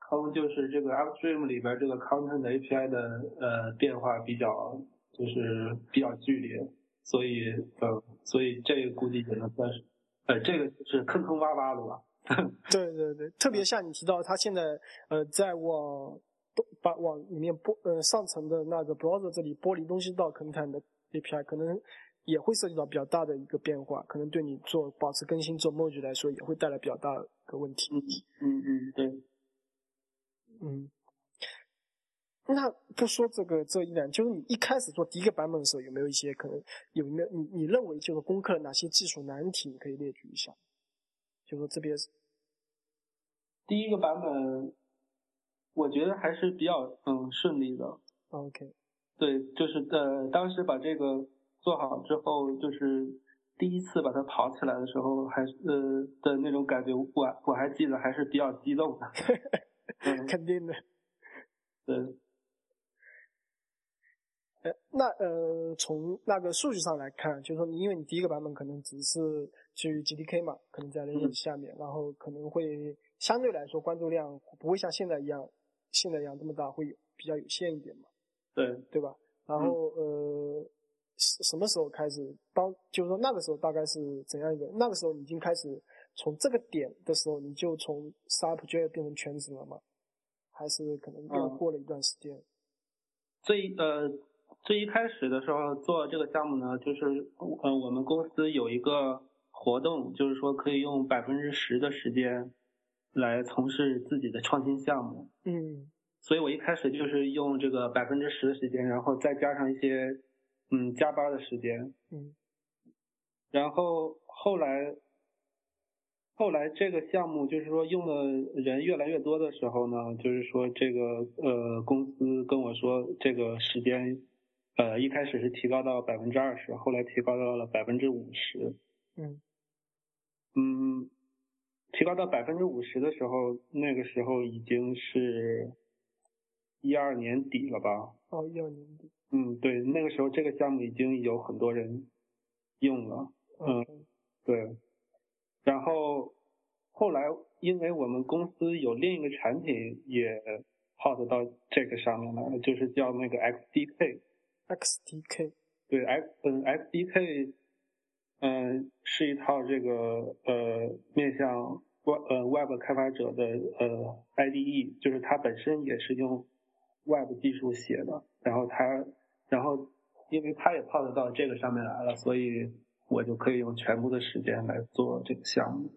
坑就是这个 Upstream 里边这个 Content API 的呃变化比较就是比较剧烈，所以呃，所以这个估计只能算是，呃，这个是坑坑洼洼的吧。对对对，特别像你提到，它现在呃在往。把往里面剥呃上层的那个 browser 这里剥离东西到 content 的 API，可能也会涉及到比较大的一个变化，可能对你做保持更新做 merge 来说也会带来比较大的问题。嗯嗯嗯，对，嗯，那不说这个这一两，就是你一开始做第一个版本的时候，有没有一些可能有没有你你认为就是攻克了哪些技术难题？你可以列举一下。就说这边第一个版本，我觉得还是比较嗯顺利的。OK，对，就是呃，当时把这个做好之后，就是第一次把它跑起来的时候，还呃的那种感觉，我我还记得还是比较激动的。肯定的。对。那呃，从那个数据上来看，就是说，你因为你第一个版本可能只是基于 GDK 嘛，可能在那个下面，然后可能会相对来说关注量不会像现在一样，现在养这么大，会有比较有限一点嘛。对，对吧？然后呃，什什么时候开始？当就是说那个时候大概是怎样一个？那个时候已经开始从这个点的时候，你就从 Startup j 变成全职了吗？还是可能又过了一段时间？最呃。最一开始的时候做这个项目呢，就是呃我们公司有一个活动，就是说可以用百分之十的时间来从事自己的创新项目。嗯，所以我一开始就是用这个百分之十的时间，然后再加上一些嗯加班的时间。嗯，然后后来后来这个项目就是说用的人越来越多的时候呢，就是说这个呃公司跟我说这个时间。呃，一开始是提高到百分之二十，后来提高到了百分之五十。嗯，嗯，提高到百分之五十的时候，那个时候已经是一二年底了吧？哦，一二年底。嗯，对，那个时候这个项目已经有很多人用了。嗯，对。然后后来，因为我们公司有另一个产品也 port 到这个上面来了，就是叫那个 XDK。XDK 对 X 嗯 XDK 嗯是一套这个呃面向 Web 呃 Web 开发者的呃 IDE，就是它本身也是用 Web 技术写的，然后它然后因为它也泡得到这个上面来了，所以我就可以用全部的时间来做这个项目。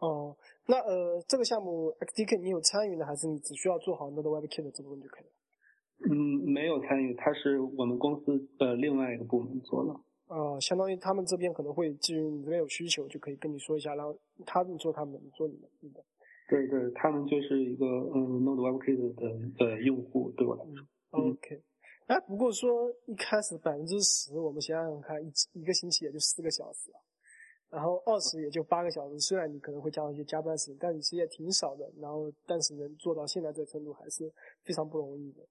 哦，那呃这个项目 XDK 你有参与呢，还是你只需要做好那个 WebKit 这部分就可以了？嗯，没有参与，它是我们公司的另外一个部门做的。啊，相当于他们这边可能会基于你这边有需求，就可以跟你说一下，然后他们做他们的，你做你的，对的。对对，他们就是一个嗯，Node WebKit 的的用户，对我来说。OK。哎，不过说一开始百分之十，我们想想看，一一个星期也就四个小时啊，然后二十也就八个小时，虽然你可能会加上一些加班时间，但其实也挺少的。然后，但是能做到现在这个程度，还是非常不容易的。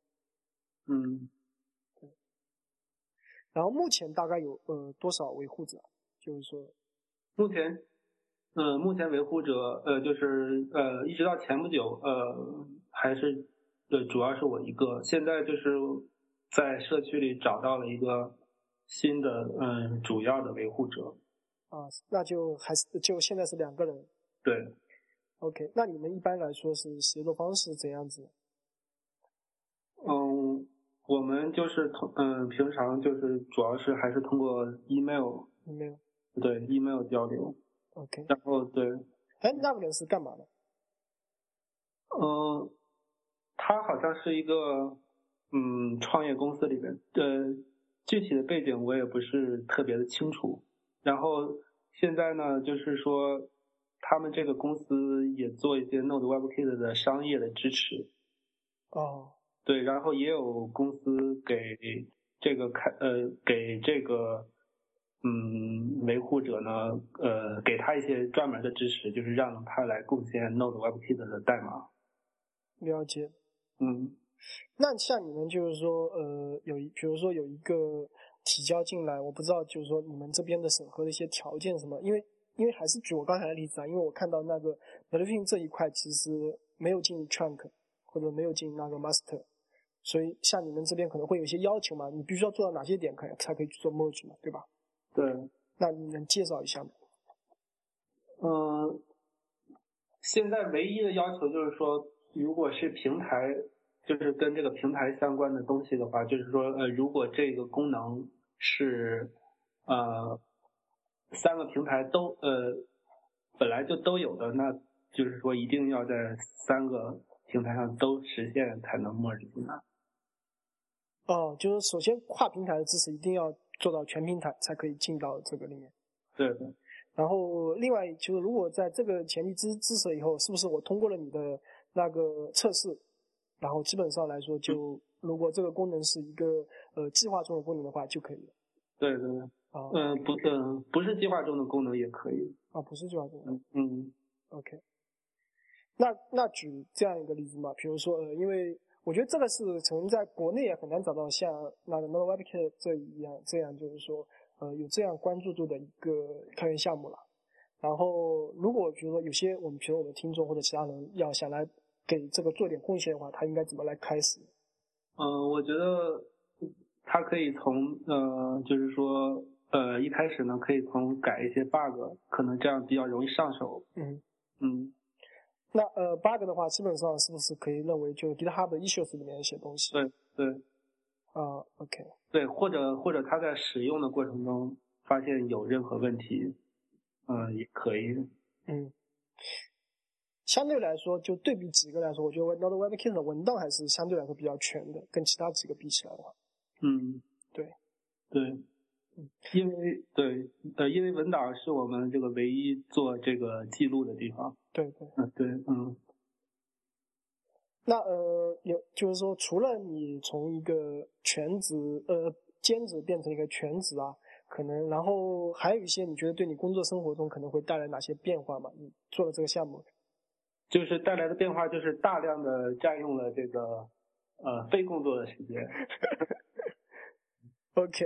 嗯，对。然后目前大概有呃多少维护者？就是说，目前，呃，目前维护者呃就是呃一直到前不久呃还是呃主要是我一个，现在就是在社区里找到了一个新的嗯主要的维护者。啊，那就还是就现在是两个人。对。OK，那你们一般来说是协作方式怎样子？嗯。我们就是通嗯，平常就是主要是还是通过 email，email，对 email 交流，OK，然后对，哎，那个人是干嘛的？嗯，他好像是一个嗯创业公司里面，呃，具体的背景我也不是特别的清楚。然后现在呢，就是说他们这个公司也做一些 Node WebKit 的商业的支持。哦。对，然后也有公司给这个开呃给这个嗯维护者呢呃给他一些专门的支持，就是让他来贡献 Node WebKit 的代码。了解。嗯，那像你们就是说呃有一比如说有一个提交进来，我不知道就是说你们这边的审核的一些条件什么，因为因为还是举我刚才的例子啊，因为我看到那个 n o t i f i n g 这一块其实没有进 Trunk 或者没有进那个 Master。所以，像你们这边可能会有一些要求嘛？你必须要做到哪些点，可才可以去做 merge 嘛？对吧？对。那你能介绍一下吗？嗯，现在唯一的要求就是说，如果是平台，就是跟这个平台相关的东西的话，就是说，呃，如果这个功能是呃三个平台都呃本来就都有的，那就是说一定要在三个平台上都实现才能 merge 进来。哦，就是首先跨平台的支持一定要做到全平台才可以进到这个里面。对对。然后另外就是，如果在这个前提支支持以后，是不是我通过了你的那个测试，然后基本上来说就，如果这个功能是一个呃计划中的功能的话就可以了。对对对。啊。嗯，不，嗯，不是计划中的功能也可以。啊，不是计划中。嗯嗯。OK。那那举这样一个例子嘛，比如说，呃，因为我觉得这个是从在国内也很难找到像那个 Node WebKit 这一样，这样就是说，呃，有这样关注度的一个开源项目了。然后，如果比如说有些我们，比如我们听众或者其他人要想来给这个做点贡献的话，他应该怎么来开始？嗯，我觉得他可以从呃，就是说，呃，一开始呢，可以从改一些 bug，可能这样比较容易上手。嗯嗯。那呃，bug 的话，基本上是不是可以认为就 GitHub 的 issues 里面一些东西？对对，啊，OK，对，或者或者他在使用的过程中发现有任何问题，嗯，也可以。嗯，相对来说，就对比几个来说，我觉得 Node WebKit 的文档还是相对来说比较全的，跟其他几个比起来的话。嗯，对，对。因为对，呃，因为文档是我们这个唯一做这个记录的地方。对对，嗯对，嗯。那呃，有就是说，除了你从一个全职呃兼职变成一个全职啊，可能然后还有一些你觉得对你工作生活中可能会带来哪些变化吗？你做了这个项目，就是带来的变化就是大量的占用了这个呃非工作的时间。OK。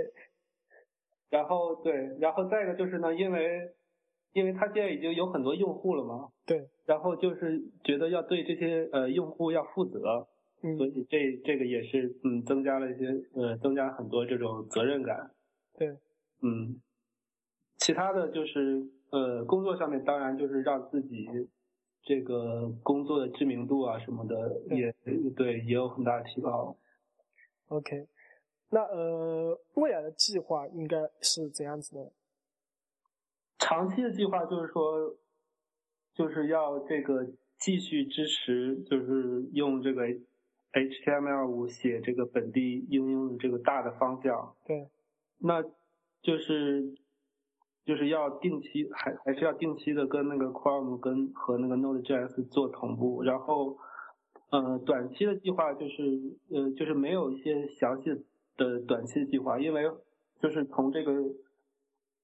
然后对，然后再一个就是呢，因为，因为他现在已经有很多用户了嘛，对，然后就是觉得要对这些呃用户要负责，嗯，所以这这个也是嗯增加了一些呃增加很多这种责任感，对，嗯，其他的就是呃工作上面当然就是让自己这个工作的知名度啊什么的也对也有很大的提高，OK。那呃，未来的计划应该是怎样子的？长期的计划就是说，就是要这个继续支持，就是用这个 HTML5 写这个本地应用的这个大的方向。对。那就是就是要定期，还还是要定期的跟那个 Chrome 跟和那个 Node.js 做同步。然后，呃，短期的计划就是呃，就是没有一些详细的。短期计划，因为就是从这个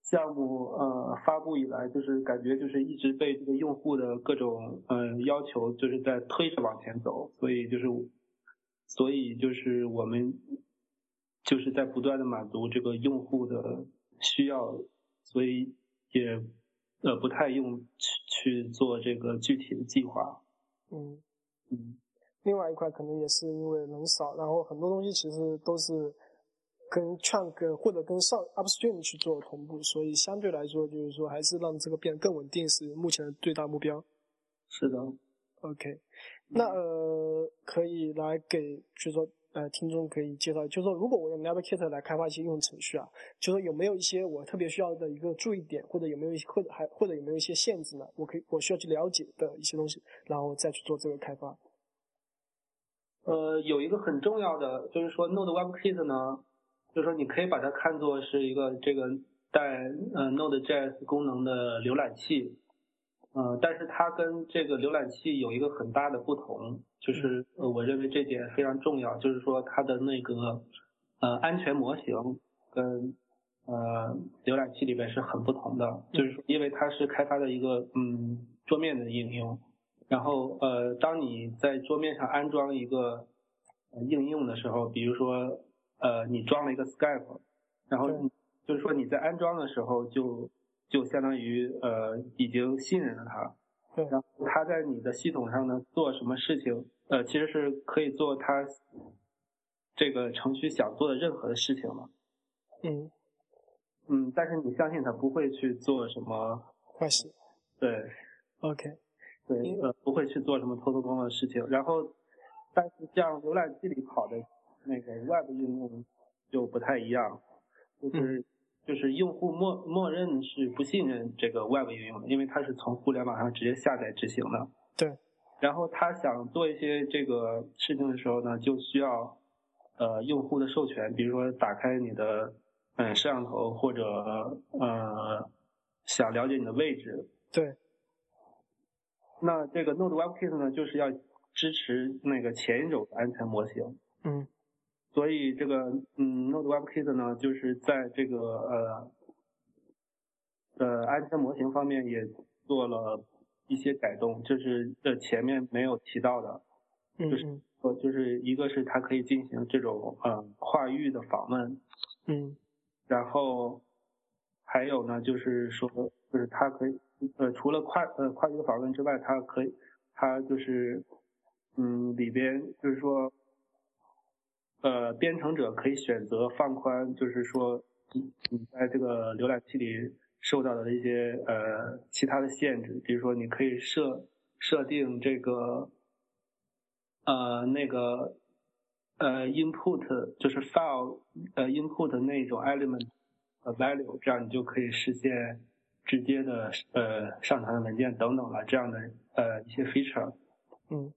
项目呃发布以来，就是感觉就是一直被这个用户的各种呃要求就是在推着往前走，所以就是所以就是我们就是在不断的满足这个用户的需要，所以也呃不太用去去做这个具体的计划。嗯嗯，另外一块可能也是因为人少，然后很多东西其实都是。跟 chunk 或者跟上 upstream 去做同步，所以相对来说，就是说还是让这个变得更稳定是目前的最大目标。是的，OK，那呃可以来给，就是说呃听众可以介绍，就是说如果我用 Navigate 来开发一些应用程序啊，就说有没有一些我特别需要的一个注意点，或者有没有一些或者还或者有没有一些限制呢？我可以我需要去了解的一些东西，然后再去做这个开发。呃，有一个很重要的就是说 Node WebKit 呢。就是说，你可以把它看作是一个这个带呃 Node.js 功能的浏览器，呃，但是它跟这个浏览器有一个很大的不同，就是呃，我认为这点非常重要，就是说它的那个呃安全模型跟呃浏览器里边是很不同的，就是说因为它是开发的一个嗯桌面的应用，然后呃，当你在桌面上安装一个应用的时候，比如说。呃，你装了一个 Skype，然后就是说你在安装的时候就就相当于呃已经信任了它，对，然后它在你的系统上呢做什么事情，呃，其实是可以做它这个程序想做的任何的事情嘛，嗯，嗯，但是你相信它不会去做什么坏事，对，OK，对，呃，不会去做什么偷偷摸摸的事情，然后但是像浏览器里跑的。那个 Web 应用就不太一样，就是就是用户默默认是不信任这个 Web 应用的，因为它是从互联网上直接下载执行的。对。然后他想做一些这个事情的时候呢，就需要呃用户的授权，比如说打开你的嗯摄像头或者呃想了解你的位置。对。那这个 Node WebKit 呢，就是要支持那个前一种安全模型。嗯。所以这个嗯 Node WebKit 呢，就是在这个呃呃安全模型方面也做了一些改动，就是呃前面没有提到的，就是呃就是一个是它可以进行这种呃跨域的访问，嗯，然后还有呢就是说就是它可以呃除了跨呃跨域的访问之外，它可以它就是嗯里边就是说。呃，编程者可以选择放宽，就是说，你你在这个浏览器里受到的一些呃其他的限制，比如说你可以设设定这个呃那个呃 input 就是 file 呃 input 那种 element value，这样你就可以实现直接的呃上传的文件等等了这样的呃一些 feature。嗯。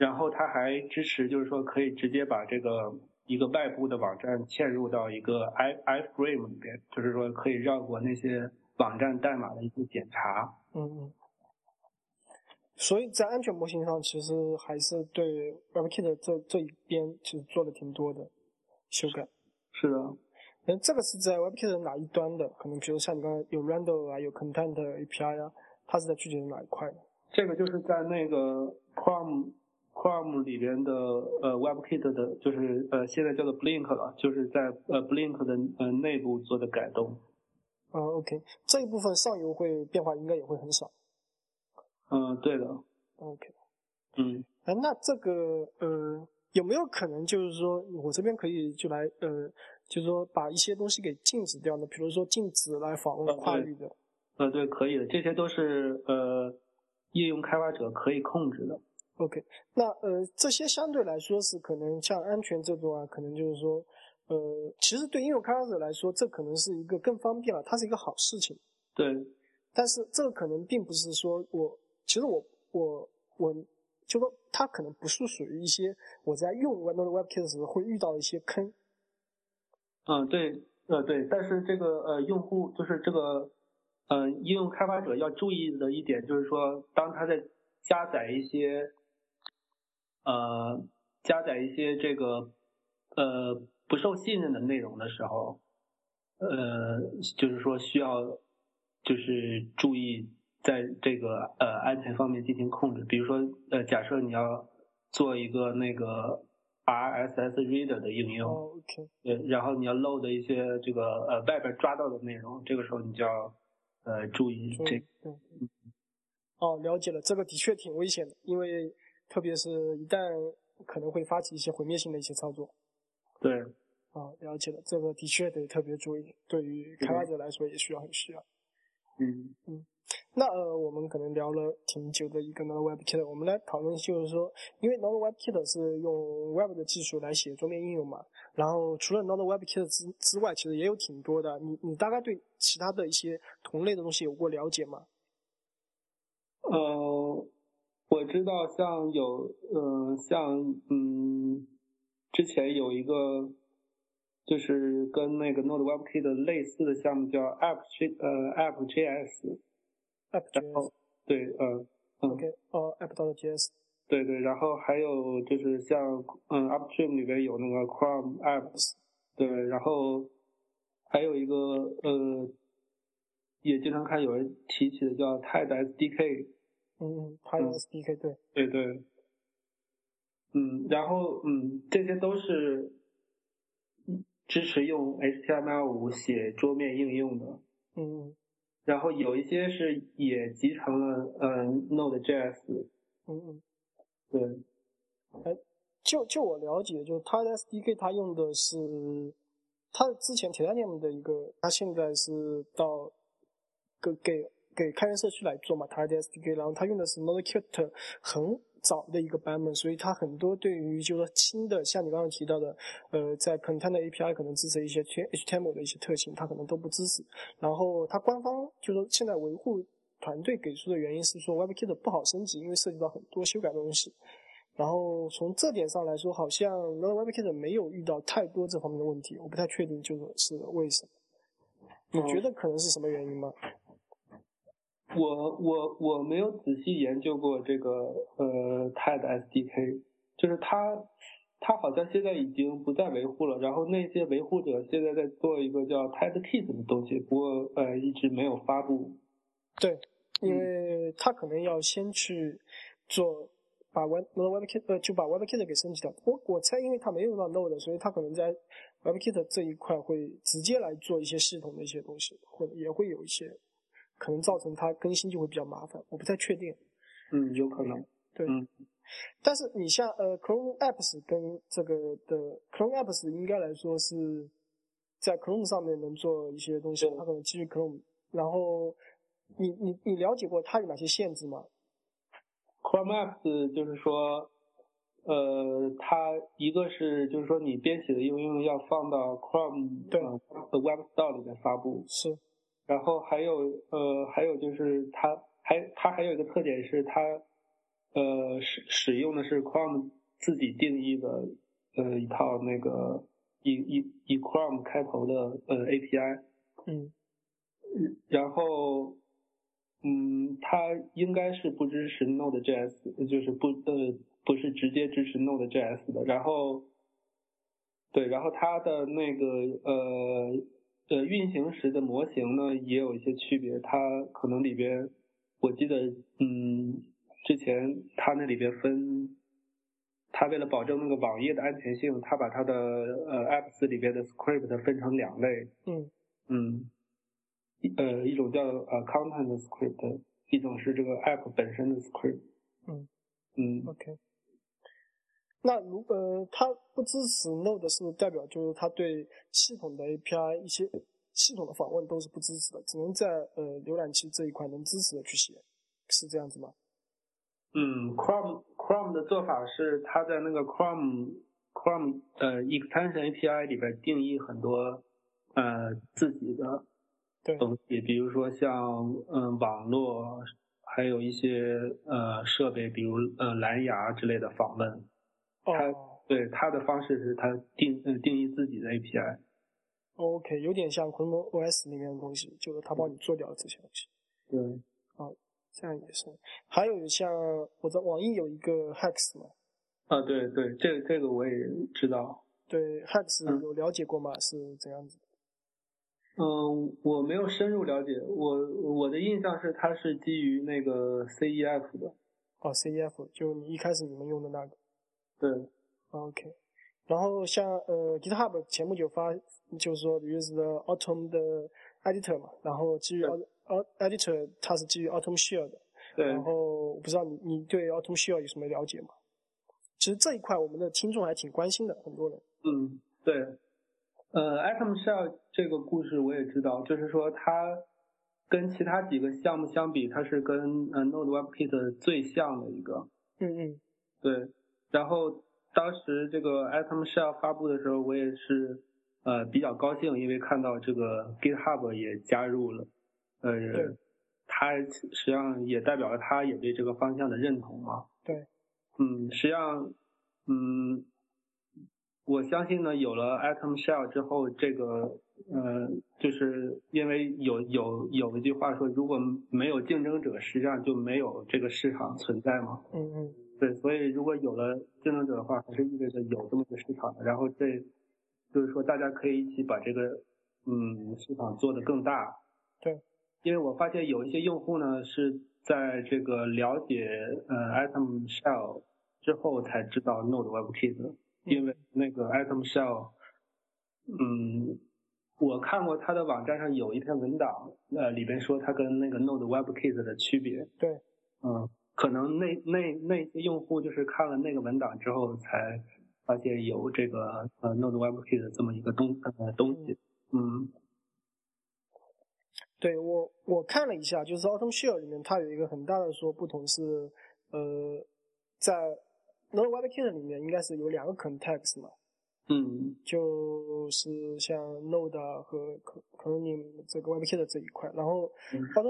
然后它还支持，就是说可以直接把这个一个外部的网站嵌入到一个 i iframe 里边，就是说可以绕过那些网站代码的一些检查。嗯嗯。所以在安全模型上，其实还是对 WebKit 这这一边其实做了挺多的修改。是的。那这个是在 WebKit 哪一端的？可能比如像你刚才有 Render 啊，有 Content API 啊，它是在具体的哪一块？这个就是在那个 Chrome。Chrome 里边的呃 WebKit 的，就是呃现在叫做 Blink 了，就是在呃 Blink 的呃内部做的改动。啊，OK，这一部分上游会变化应该也会很少。嗯，对的。OK。嗯。哎，那这个呃有没有可能就是说我这边可以就来呃就是说把一些东西给禁止掉呢？比如说禁止来访问跨域的。呃，对，可以的，这些都是呃应用开发者可以控制的。OK，那呃，这些相对来说是可能像安全这种啊，可能就是说，呃，其实对应用开发者来说，这可能是一个更方便了，它是一个好事情。对。但是这个可能并不是说我，其实我我我，就说它可能不是属于一些我在用 Node WebKit 时会遇到一些坑。嗯，对，呃，对，但是这个呃，用户就是这个，嗯，应用开发者要注意的一点就是说，当他在加载一些呃，加载一些这个呃不受信任的内容的时候，呃，就是说需要就是注意在这个呃安全方面进行控制。比如说呃，假设你要做一个那个 RSS reader 的应用对，然后你要 load 一些这个呃外边抓到的内容，这个时候你就要呃注意这。哦，了解了，这个的确挺危险的，因为。特别是一旦可能会发起一些毁灭性的一些操作，对，啊，了解了，这个的确得特别注意，对于开发者来说也需要很需要。嗯嗯，那呃，我们可能聊了挺久的一个 Node WebKit，我们来讨论就是说，因为 Node WebKit 是用 Web 的技术来写桌面应用嘛，然后除了 Node WebKit 之之外，其实也有挺多的，你你大概对其他的一些同类的东西有过了解吗？呃。我知道，像有，嗯，像，嗯，之前有一个，就是跟那个 Node WebKit 类似的项目叫 App J，呃，App.js。App.js。对，呃，嗯。OK，哦，App.js。对对，然后还有就是像，嗯，Upstream 里边有那个 Chrome Apps。对，然后还有一个，呃，也经常看有人提起的叫 Tide SDK。嗯，它有 SDK 对，对对，嗯，然后嗯，这些都是支持用 HTML5 写桌面应用的，嗯，然后有一些是也集成了嗯 Node.js，嗯嗯，对，哎，就就我了解，就是它的 SDK 它用的是它之前 Titanium 的一个，它现在是到给给。给开源社区来做嘛，它的 SDK，然后它用的是 NodeKit 很早的一个版本，所以它很多对于就是说新的，像你刚刚提到的，呃，在 Content API 可能支持一些 HTML 的一些特性，它可能都不支持。然后它官方就是说现在维护团队给出的原因是说 WebKit 不好升级，因为涉及到很多修改的东西。然后从这点上来说，好像 Node WebKit 没有遇到太多这方面的问题，我不太确定就是是为什么。你觉得可能是什么原因吗？我我我没有仔细研究过这个呃 TED SDK，就是它它好像现在已经不再维护了，然后那些维护者现在在做一个叫 TEDKit 的东西，不过呃一直没有发布。对，因为他可能要先去做把 Web WebKit 呃就把 WebKit 给升级掉。我我猜，因为他没有用到 Node，所以他可能在 WebKit 这一块会直接来做一些系统的一些东西，或者也会有一些。可能造成它更新就会比较麻烦，我不太确定。嗯，有可能。对。嗯。但是你像呃，Chrome Apps 跟这个的 Chrome Apps 应该来说是在 Chrome 上面能做一些东西，它可能基于 Chrome。然后你你你了解过它有哪些限制吗？Chrome Apps 就是说，呃，它一个是就是说你编写的应用要放到 Chrome 的 Web Store 里面发布。是。然后还有呃，还有就是它还它还有一个特点是它呃使使用的是 Chrome 自己定义的呃一套那个以以以 Chrome 开头的呃 API，嗯，然后嗯，它应该是不支持 Node.js，就是不呃不是直接支持 Node.js 的。然后对，然后它的那个呃。呃，运行时的模型呢也有一些区别，它可能里边，我记得，嗯，之前它那里边分，它为了保证那个网页的安全性，它把它的呃 apps 里边的 script 分成两类，嗯。嗯，呃一种叫呃 content script，一种是这个 app 本身的 script，嗯。嗯，OK。那如呃，它不支持 Node 是代表就是它对系统的 API 一些系统的访问都是不支持的，只能在呃浏览器这一块能支持的去写，是这样子吗？嗯，Chrome Chrome 的做法是它在那个 Chrome Chrome 呃 Extension API 里边定义很多呃自己的东西，比如说像嗯网络，还有一些呃设备，比如呃蓝牙之类的访问。他对他的方式是他定呃定义自己的 API。OK，有点像 Chrome OS 里面的东西，就是他帮你做掉这些东西。对。啊，这样也是。还有像我在网易有一个 Hex 嘛。啊，对对，这这个我也知道。对，Hex 有了解过吗？是怎样子？嗯，我没有深入了解。我我的印象是它是基于那个 CEF 的。哦，CEF 就你一开始你们用的那个。对，OK，然后像呃 GitHub 前不久发，就是说 use the Atom 的 editor 嘛，然后基于 Atom editor 它是基于 Atom Shell 的，对，然后我不知道你你对 Atom Shell 有什么了解吗？其实这一块我们的听众还挺关心的，很多人。嗯，对，呃，Atom Shell 这个故事我也知道，就是说它跟其他几个项目相比，它是跟呃 Node WebKit 最像的一个。嗯嗯，对。然后当时这个 Atom Shell 发布的时候，我也是呃比较高兴，因为看到这个 GitHub 也加入了，呃，它实际上也代表了它也对这个方向的认同嘛。对，嗯，实际上，嗯，我相信呢，有了 Atom Shell 之后，这个呃，就是因为有有有一句话说，如果没有竞争者，实际上就没有这个市场存在嘛。嗯嗯。对，所以如果有了竞争者的话，还是意味着有这么一个市场的。然后这就是说，大家可以一起把这个嗯市场做得更大。对，因为我发现有一些用户呢是在这个了解呃 Atom Shell 之后才知道 Node WebKit，因为那个 Atom Shell，嗯，我看过他的网站上有一篇文档，呃，里边说它跟那个 Node WebKit 的区别。对，嗯。可能那那那些用户就是看了那个文档之后，才发现有这个呃 Node WebKit 的这么一个东呃东西。嗯，对我我看了一下，就是 AutoShare 里面它有一个很大的说不同是，呃，在 Node WebKit 里面应该是有两个 context 嘛。嗯。就是像 Node 和可可能你这个 WebKit 这一块，然后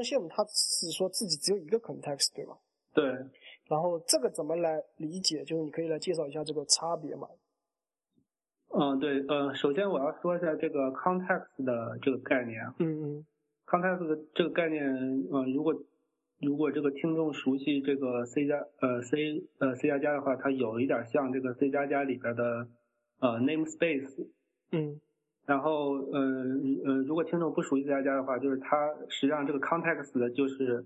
Shell 它是说自己只有一个 context 对吧？对，然后这个怎么来理解？就是你可以来介绍一下这个差别嘛？嗯，对，呃，首先我要说一下这个 context 的这个概念。嗯嗯。context 的这个概念，呃，如果如果这个听众熟悉这个 C 加呃 C 呃 C 加加的话，它有一点像这个 C 加加里边的呃 namespace。嗯。然后呃呃，如果听众不熟悉 C 加加的话，就是它实际上这个 context 的就是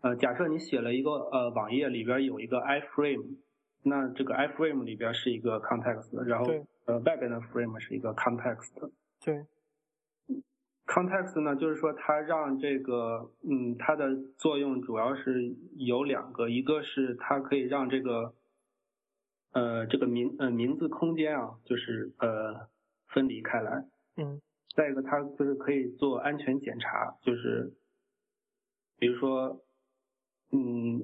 呃，假设你写了一个呃网页里边有一个 iframe，那这个 iframe 里边是一个 context，然后呃外边的 frame 是一个 context。对。context 呢，就是说它让这个，嗯，它的作用主要是有两个，一个是它可以让这个，呃，这个名呃名字空间啊，就是呃分离开来。嗯。再一个，它就是可以做安全检查，就是，比如说，嗯，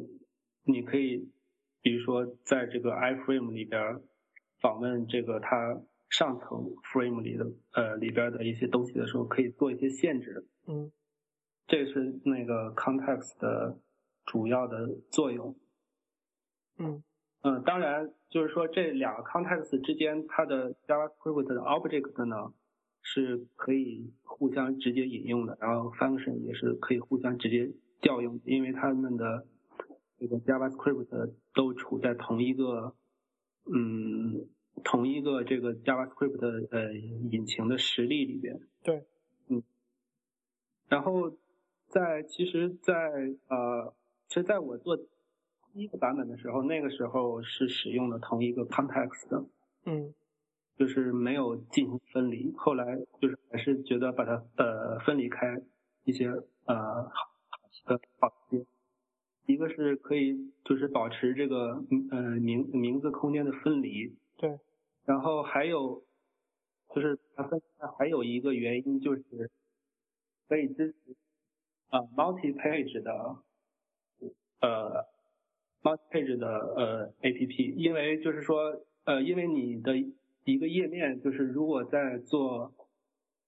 你可以，比如说在这个 iframe 里边访问这个它。上层 frame 里的呃里边的一些东西的时候，可以做一些限制。嗯，这是那个 context 的主要的作用。嗯嗯，当然就是说这两个 context 之间，它的 JavaScript 的 object 呢是可以互相直接引用的，然后 function 也是可以互相直接调用，因为他们的这个 JavaScript 都处在同一个嗯。同一个这个 JavaScript 的呃引擎的实例里边，对，嗯，然后在其实，在呃，其实在我做第一个版本的时候，那个时候是使用的同一个 context 的，嗯，就是没有进行分离。后来就是还是觉得把它呃分离开一些呃好的好些，一个是可以就是保持这个呃名名字空间的分离。对，然后还有就是它分还有一个原因就是可以支持啊 multi page 的呃 multi page 的呃 A P P，因为就是说呃因为你的一个页面就是如果在做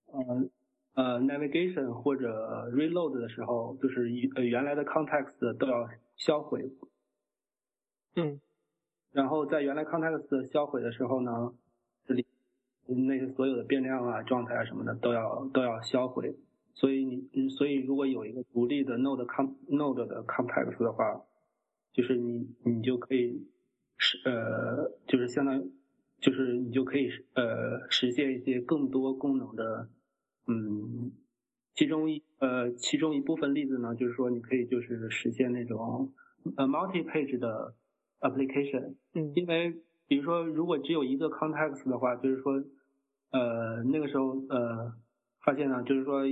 呃呃 navigation 或者 reload 的时候，就是呃原来的 context 都要销毁。嗯。然后在原来 context 销毁的时候呢，这里那些所有的变量啊、状态啊什么的都要都要销毁。所以你所以如果有一个独立的 node con node 的 context 的话，就是你你就可以是呃就是相当于就是你就可以呃实现一些更多功能的嗯，其中一呃其中一部分例子呢，就是说你可以就是实现那种呃 multi page 的。application，嗯，因为比如说，如果只有一个 context 的话，就是说，呃，那个时候呃，发现呢，就是说，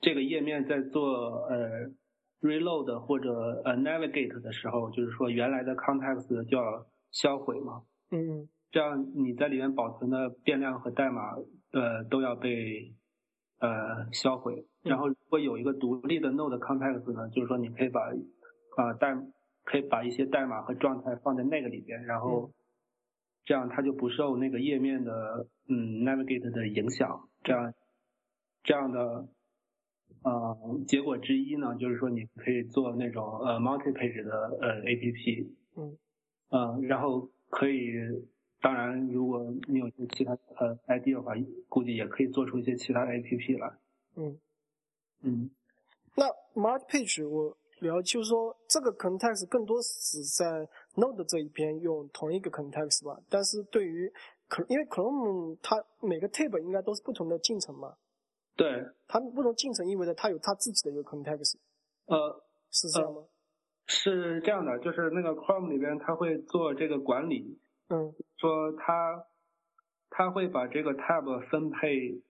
这个页面在做呃 reload 或者呃 navigate 的时候，就是说原来的 context 就要销毁嘛，嗯，这样你在里面保存的变量和代码呃都要被呃销毁，然后如果有一个独立的 node context 呢，就是说你可以把啊代可以把一些代码和状态放在那个里边，然后这样它就不受那个页面的嗯 navigate 的影响。这样这样的呃结果之一呢，就是说你可以做那种呃 multi page 的呃 app。嗯。呃，然后可以，当然如果你有些其他呃 ID 的话，估计也可以做出一些其他的 app 来。嗯。嗯。那 Mart Page 我。了，就是说这个 context 更多是在 node 这一边用同一个 context 吧，但是对于因为 Chrome 它每个 tab 应该都是不同的进程嘛，对，它不同进程意味着它有它自己的一个 context，呃，是这样吗？是这样的，就是那个 Chrome 里边它会做这个管理，嗯，说他他会把这个 tab 分配，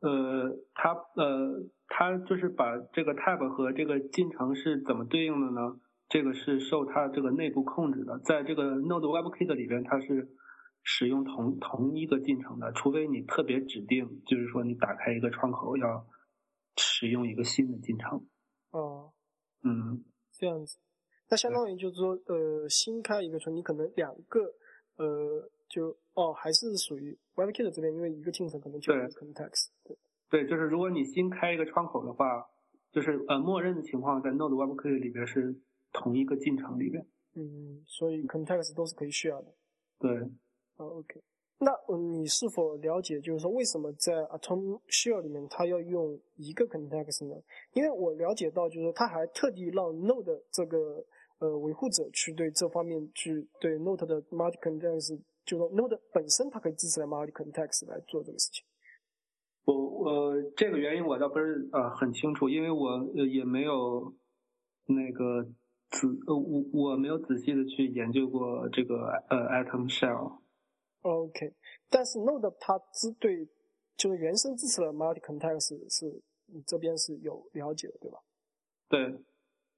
呃，他呃。他就是把这个 tab 和这个进程是怎么对应的呢？这个是受它这个内部控制的，在这个 Node WebKit 里边，它是使用同同一个进程的，除非你特别指定，就是说你打开一个窗口要使用一个新的进程。哦，嗯，这样子，那相当于就是说，呃，新开一个窗，你可能两个，呃，就哦，还是属于 WebKit 这边，因为一个进程可能就 context。对。对，就是如果你新开一个窗口的话，就是呃，默认的情况在 Node WebKit 里边是同一个进程里边。嗯，所以 context 都是可以 share 的。对。啊，OK。那你是否了解，就是说为什么在 Atom Share 里面它要用一个 context 呢？因为我了解到，就是它还特地让 Node 这个呃维护者去对这方面去对 Node 的 multi context，就是 Node 本身它可以支持 multi context 来做这个事情。我我这个原因我倒不是呃很清楚，因为我也没有那个仔呃我我没有仔细的去研究过这个呃 Atom Shell。OK，但是 Node 它支对就是原生支持的 multi context 是你这边是有了解的，对吧？对。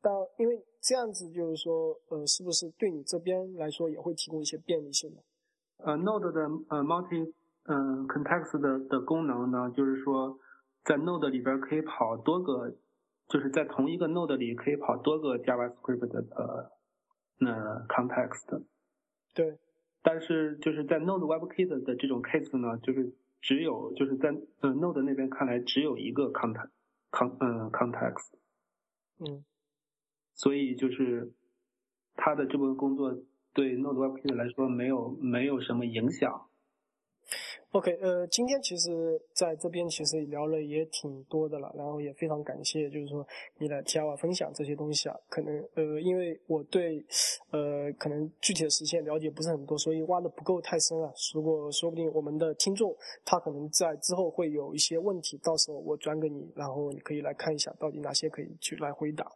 但因为这样子就是说，呃，是不是对你这边来说也会提供一些便利性呢？呃，Node 的呃 multi 嗯 context 的的功能呢，就是说在 Node 里边可以跑多个，就是在同一个 Node 里可以跑多个 JavaScript 的呃那 context。对。但是就是在 Node WebKit 的这种 case 呢，就是只有就是在呃 Node 那边看来只有一个 context con 嗯 context，嗯，所以就是他的这部分工作对 NodeWeb 来说没有没有什么影响。OK，呃，今天其实在这边其实聊了也挺多的了，然后也非常感谢，就是说你来加我分享这些东西啊。可能呃，因为我对呃可能具体的实现了解不是很多，所以挖的不够太深啊。如果说不定我们的听众他可能在之后会有一些问题，到时候我转给你，然后你可以来看一下到底哪些可以去来回答。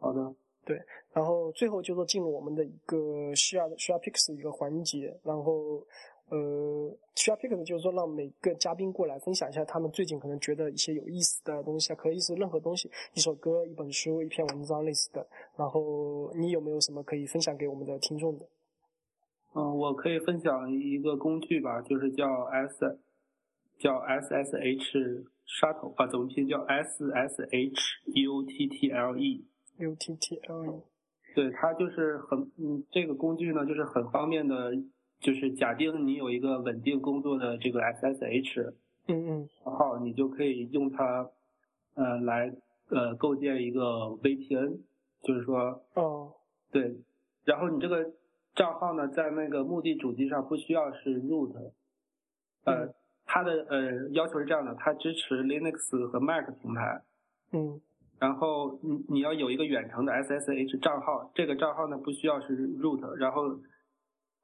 好的，对，然后最后就说进入我们的一个需要需要 picks 一个环节，然后。呃，需要 pick 的就是说让每个嘉宾过来分享一下他们最近可能觉得一些有意思的东西啊，可以是任何东西，一首歌、一本书、一篇文章类似的。然后你有没有什么可以分享给我们的听众的？嗯，我可以分享一个工具吧，就是叫 S，叫 SSH Shuttle 啊，怎么拼？叫 SSHUTTLE。对，它就是很嗯，这个工具呢，就是很方便的。就是假定你有一个稳定工作的这个 SSH，嗯嗯，号，你就可以用它，呃，来呃构建一个 VPN，就是说，哦，对，然后你这个账号呢，在那个目的主机上不需要是 root，呃，它的呃要求是这样的，它支持 Linux 和 Mac 平台，嗯，然后你你要有一个远程的 SSH 账号，这个账号呢不需要是 root，然后。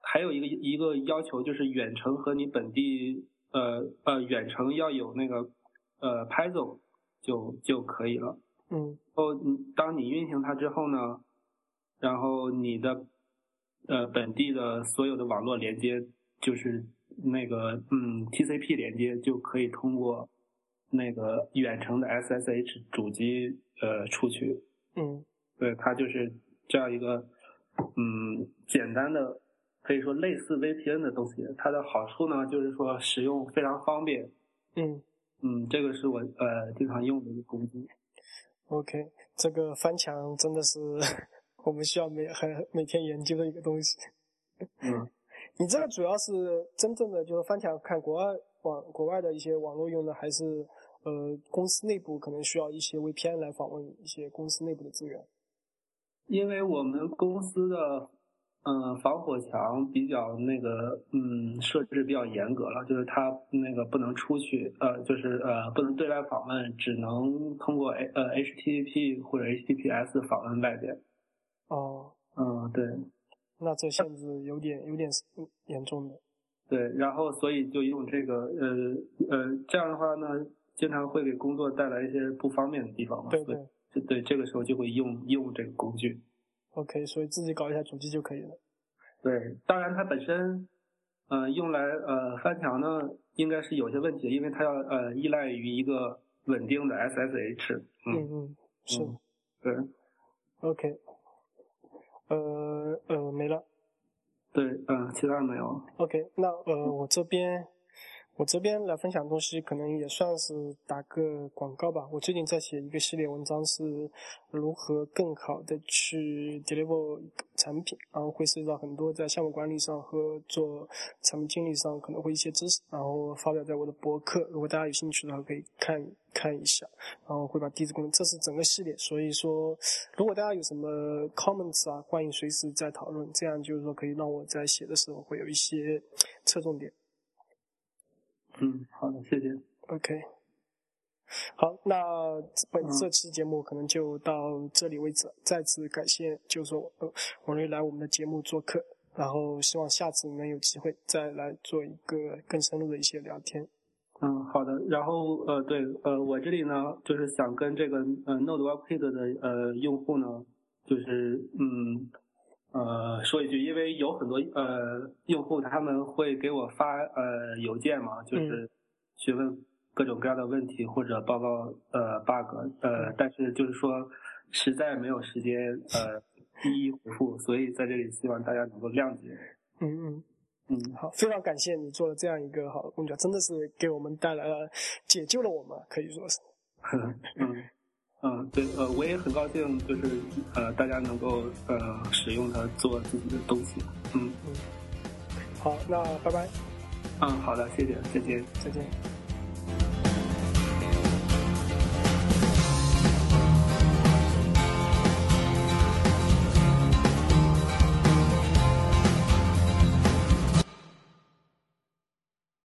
还有一个一个要求就是远程和你本地呃呃远程要有那个呃 Python 就就可以了。嗯。哦，你当你运行它之后呢，然后你的呃本地的所有的网络连接就是那个嗯 TCP 连接就可以通过那个远程的 SSH 主机呃出去。嗯。对，它就是这样一个嗯简单的。可以说类似 VPN 的东西，它的好处呢，就是说使用非常方便。嗯嗯，这个是我呃经常用的一个工具。OK，这个翻墙真的是我们需要每很每天研究的一个东西。嗯，你这个主要是真正的就是翻墙看国外网国外的一些网络用的，还是呃公司内部可能需要一些 VPN 来访问一些公司内部的资源？因为我们公司的。嗯，防火墙比较那个，嗯，设置比较严格了，就是它那个不能出去，呃，就是呃，不能对外访问，只能通过 A 呃 HTTP 或者 HTTPS 访问外边。哦，嗯，对。那这限制有点有点严重的。对，然后所以就用这个，呃呃，这样的话呢，经常会给工作带来一些不方便的地方嘛。对对。对，这个时候就会用用这个工具。OK，所以自己搞一下主机就可以了。对，当然它本身，呃，用来呃翻墙呢，应该是有些问题，因为它要呃依赖于一个稳定的 SSH。嗯嗯，是。对。OK。呃呃，没了。对，嗯，其他没有。OK，那呃我这边我这边来分享的东西，可能也算是打个广告吧。我最近在写一个系列文章，是如何更好的去 deliver 产品，然后会涉及到很多在项目管理上和做产品经理上可能会一些知识，然后发表在我的博客。如果大家有兴趣的话，可以看看一下。然后会把地址功能，这是整个系列。所以说，如果大家有什么 comments 啊，欢迎随时再讨论。这样就是说可以让我在写的时候会有一些侧重点。嗯，好的，谢谢。OK，好，那本这期节目可能就到这里为止。再次感谢，就是说王瑞来我们的节目做客，然后希望下次能有机会再来做一个更深入的一些聊天。嗯，好的。然后呃，对，呃，我这里呢，就是想跟这个呃 Node WebKit 的呃用户呢，就是嗯。呃，说一句，因为有很多呃用户他们会给我发呃邮件嘛，就是询问各种各样的问题或者报告呃 bug 呃，但是就是说实在没有时间呃一一回复，所以在这里希望大家能够谅解。嗯嗯嗯，好，非常感谢你做了这样一个好的工作，真的是给我们带来了解救了我们，可以说是。嗯。嗯，对，呃，我也很高兴，就是呃，大家能够呃使用它做自己的东西，嗯嗯，好，那拜拜。嗯，好的，谢谢，再见，再见。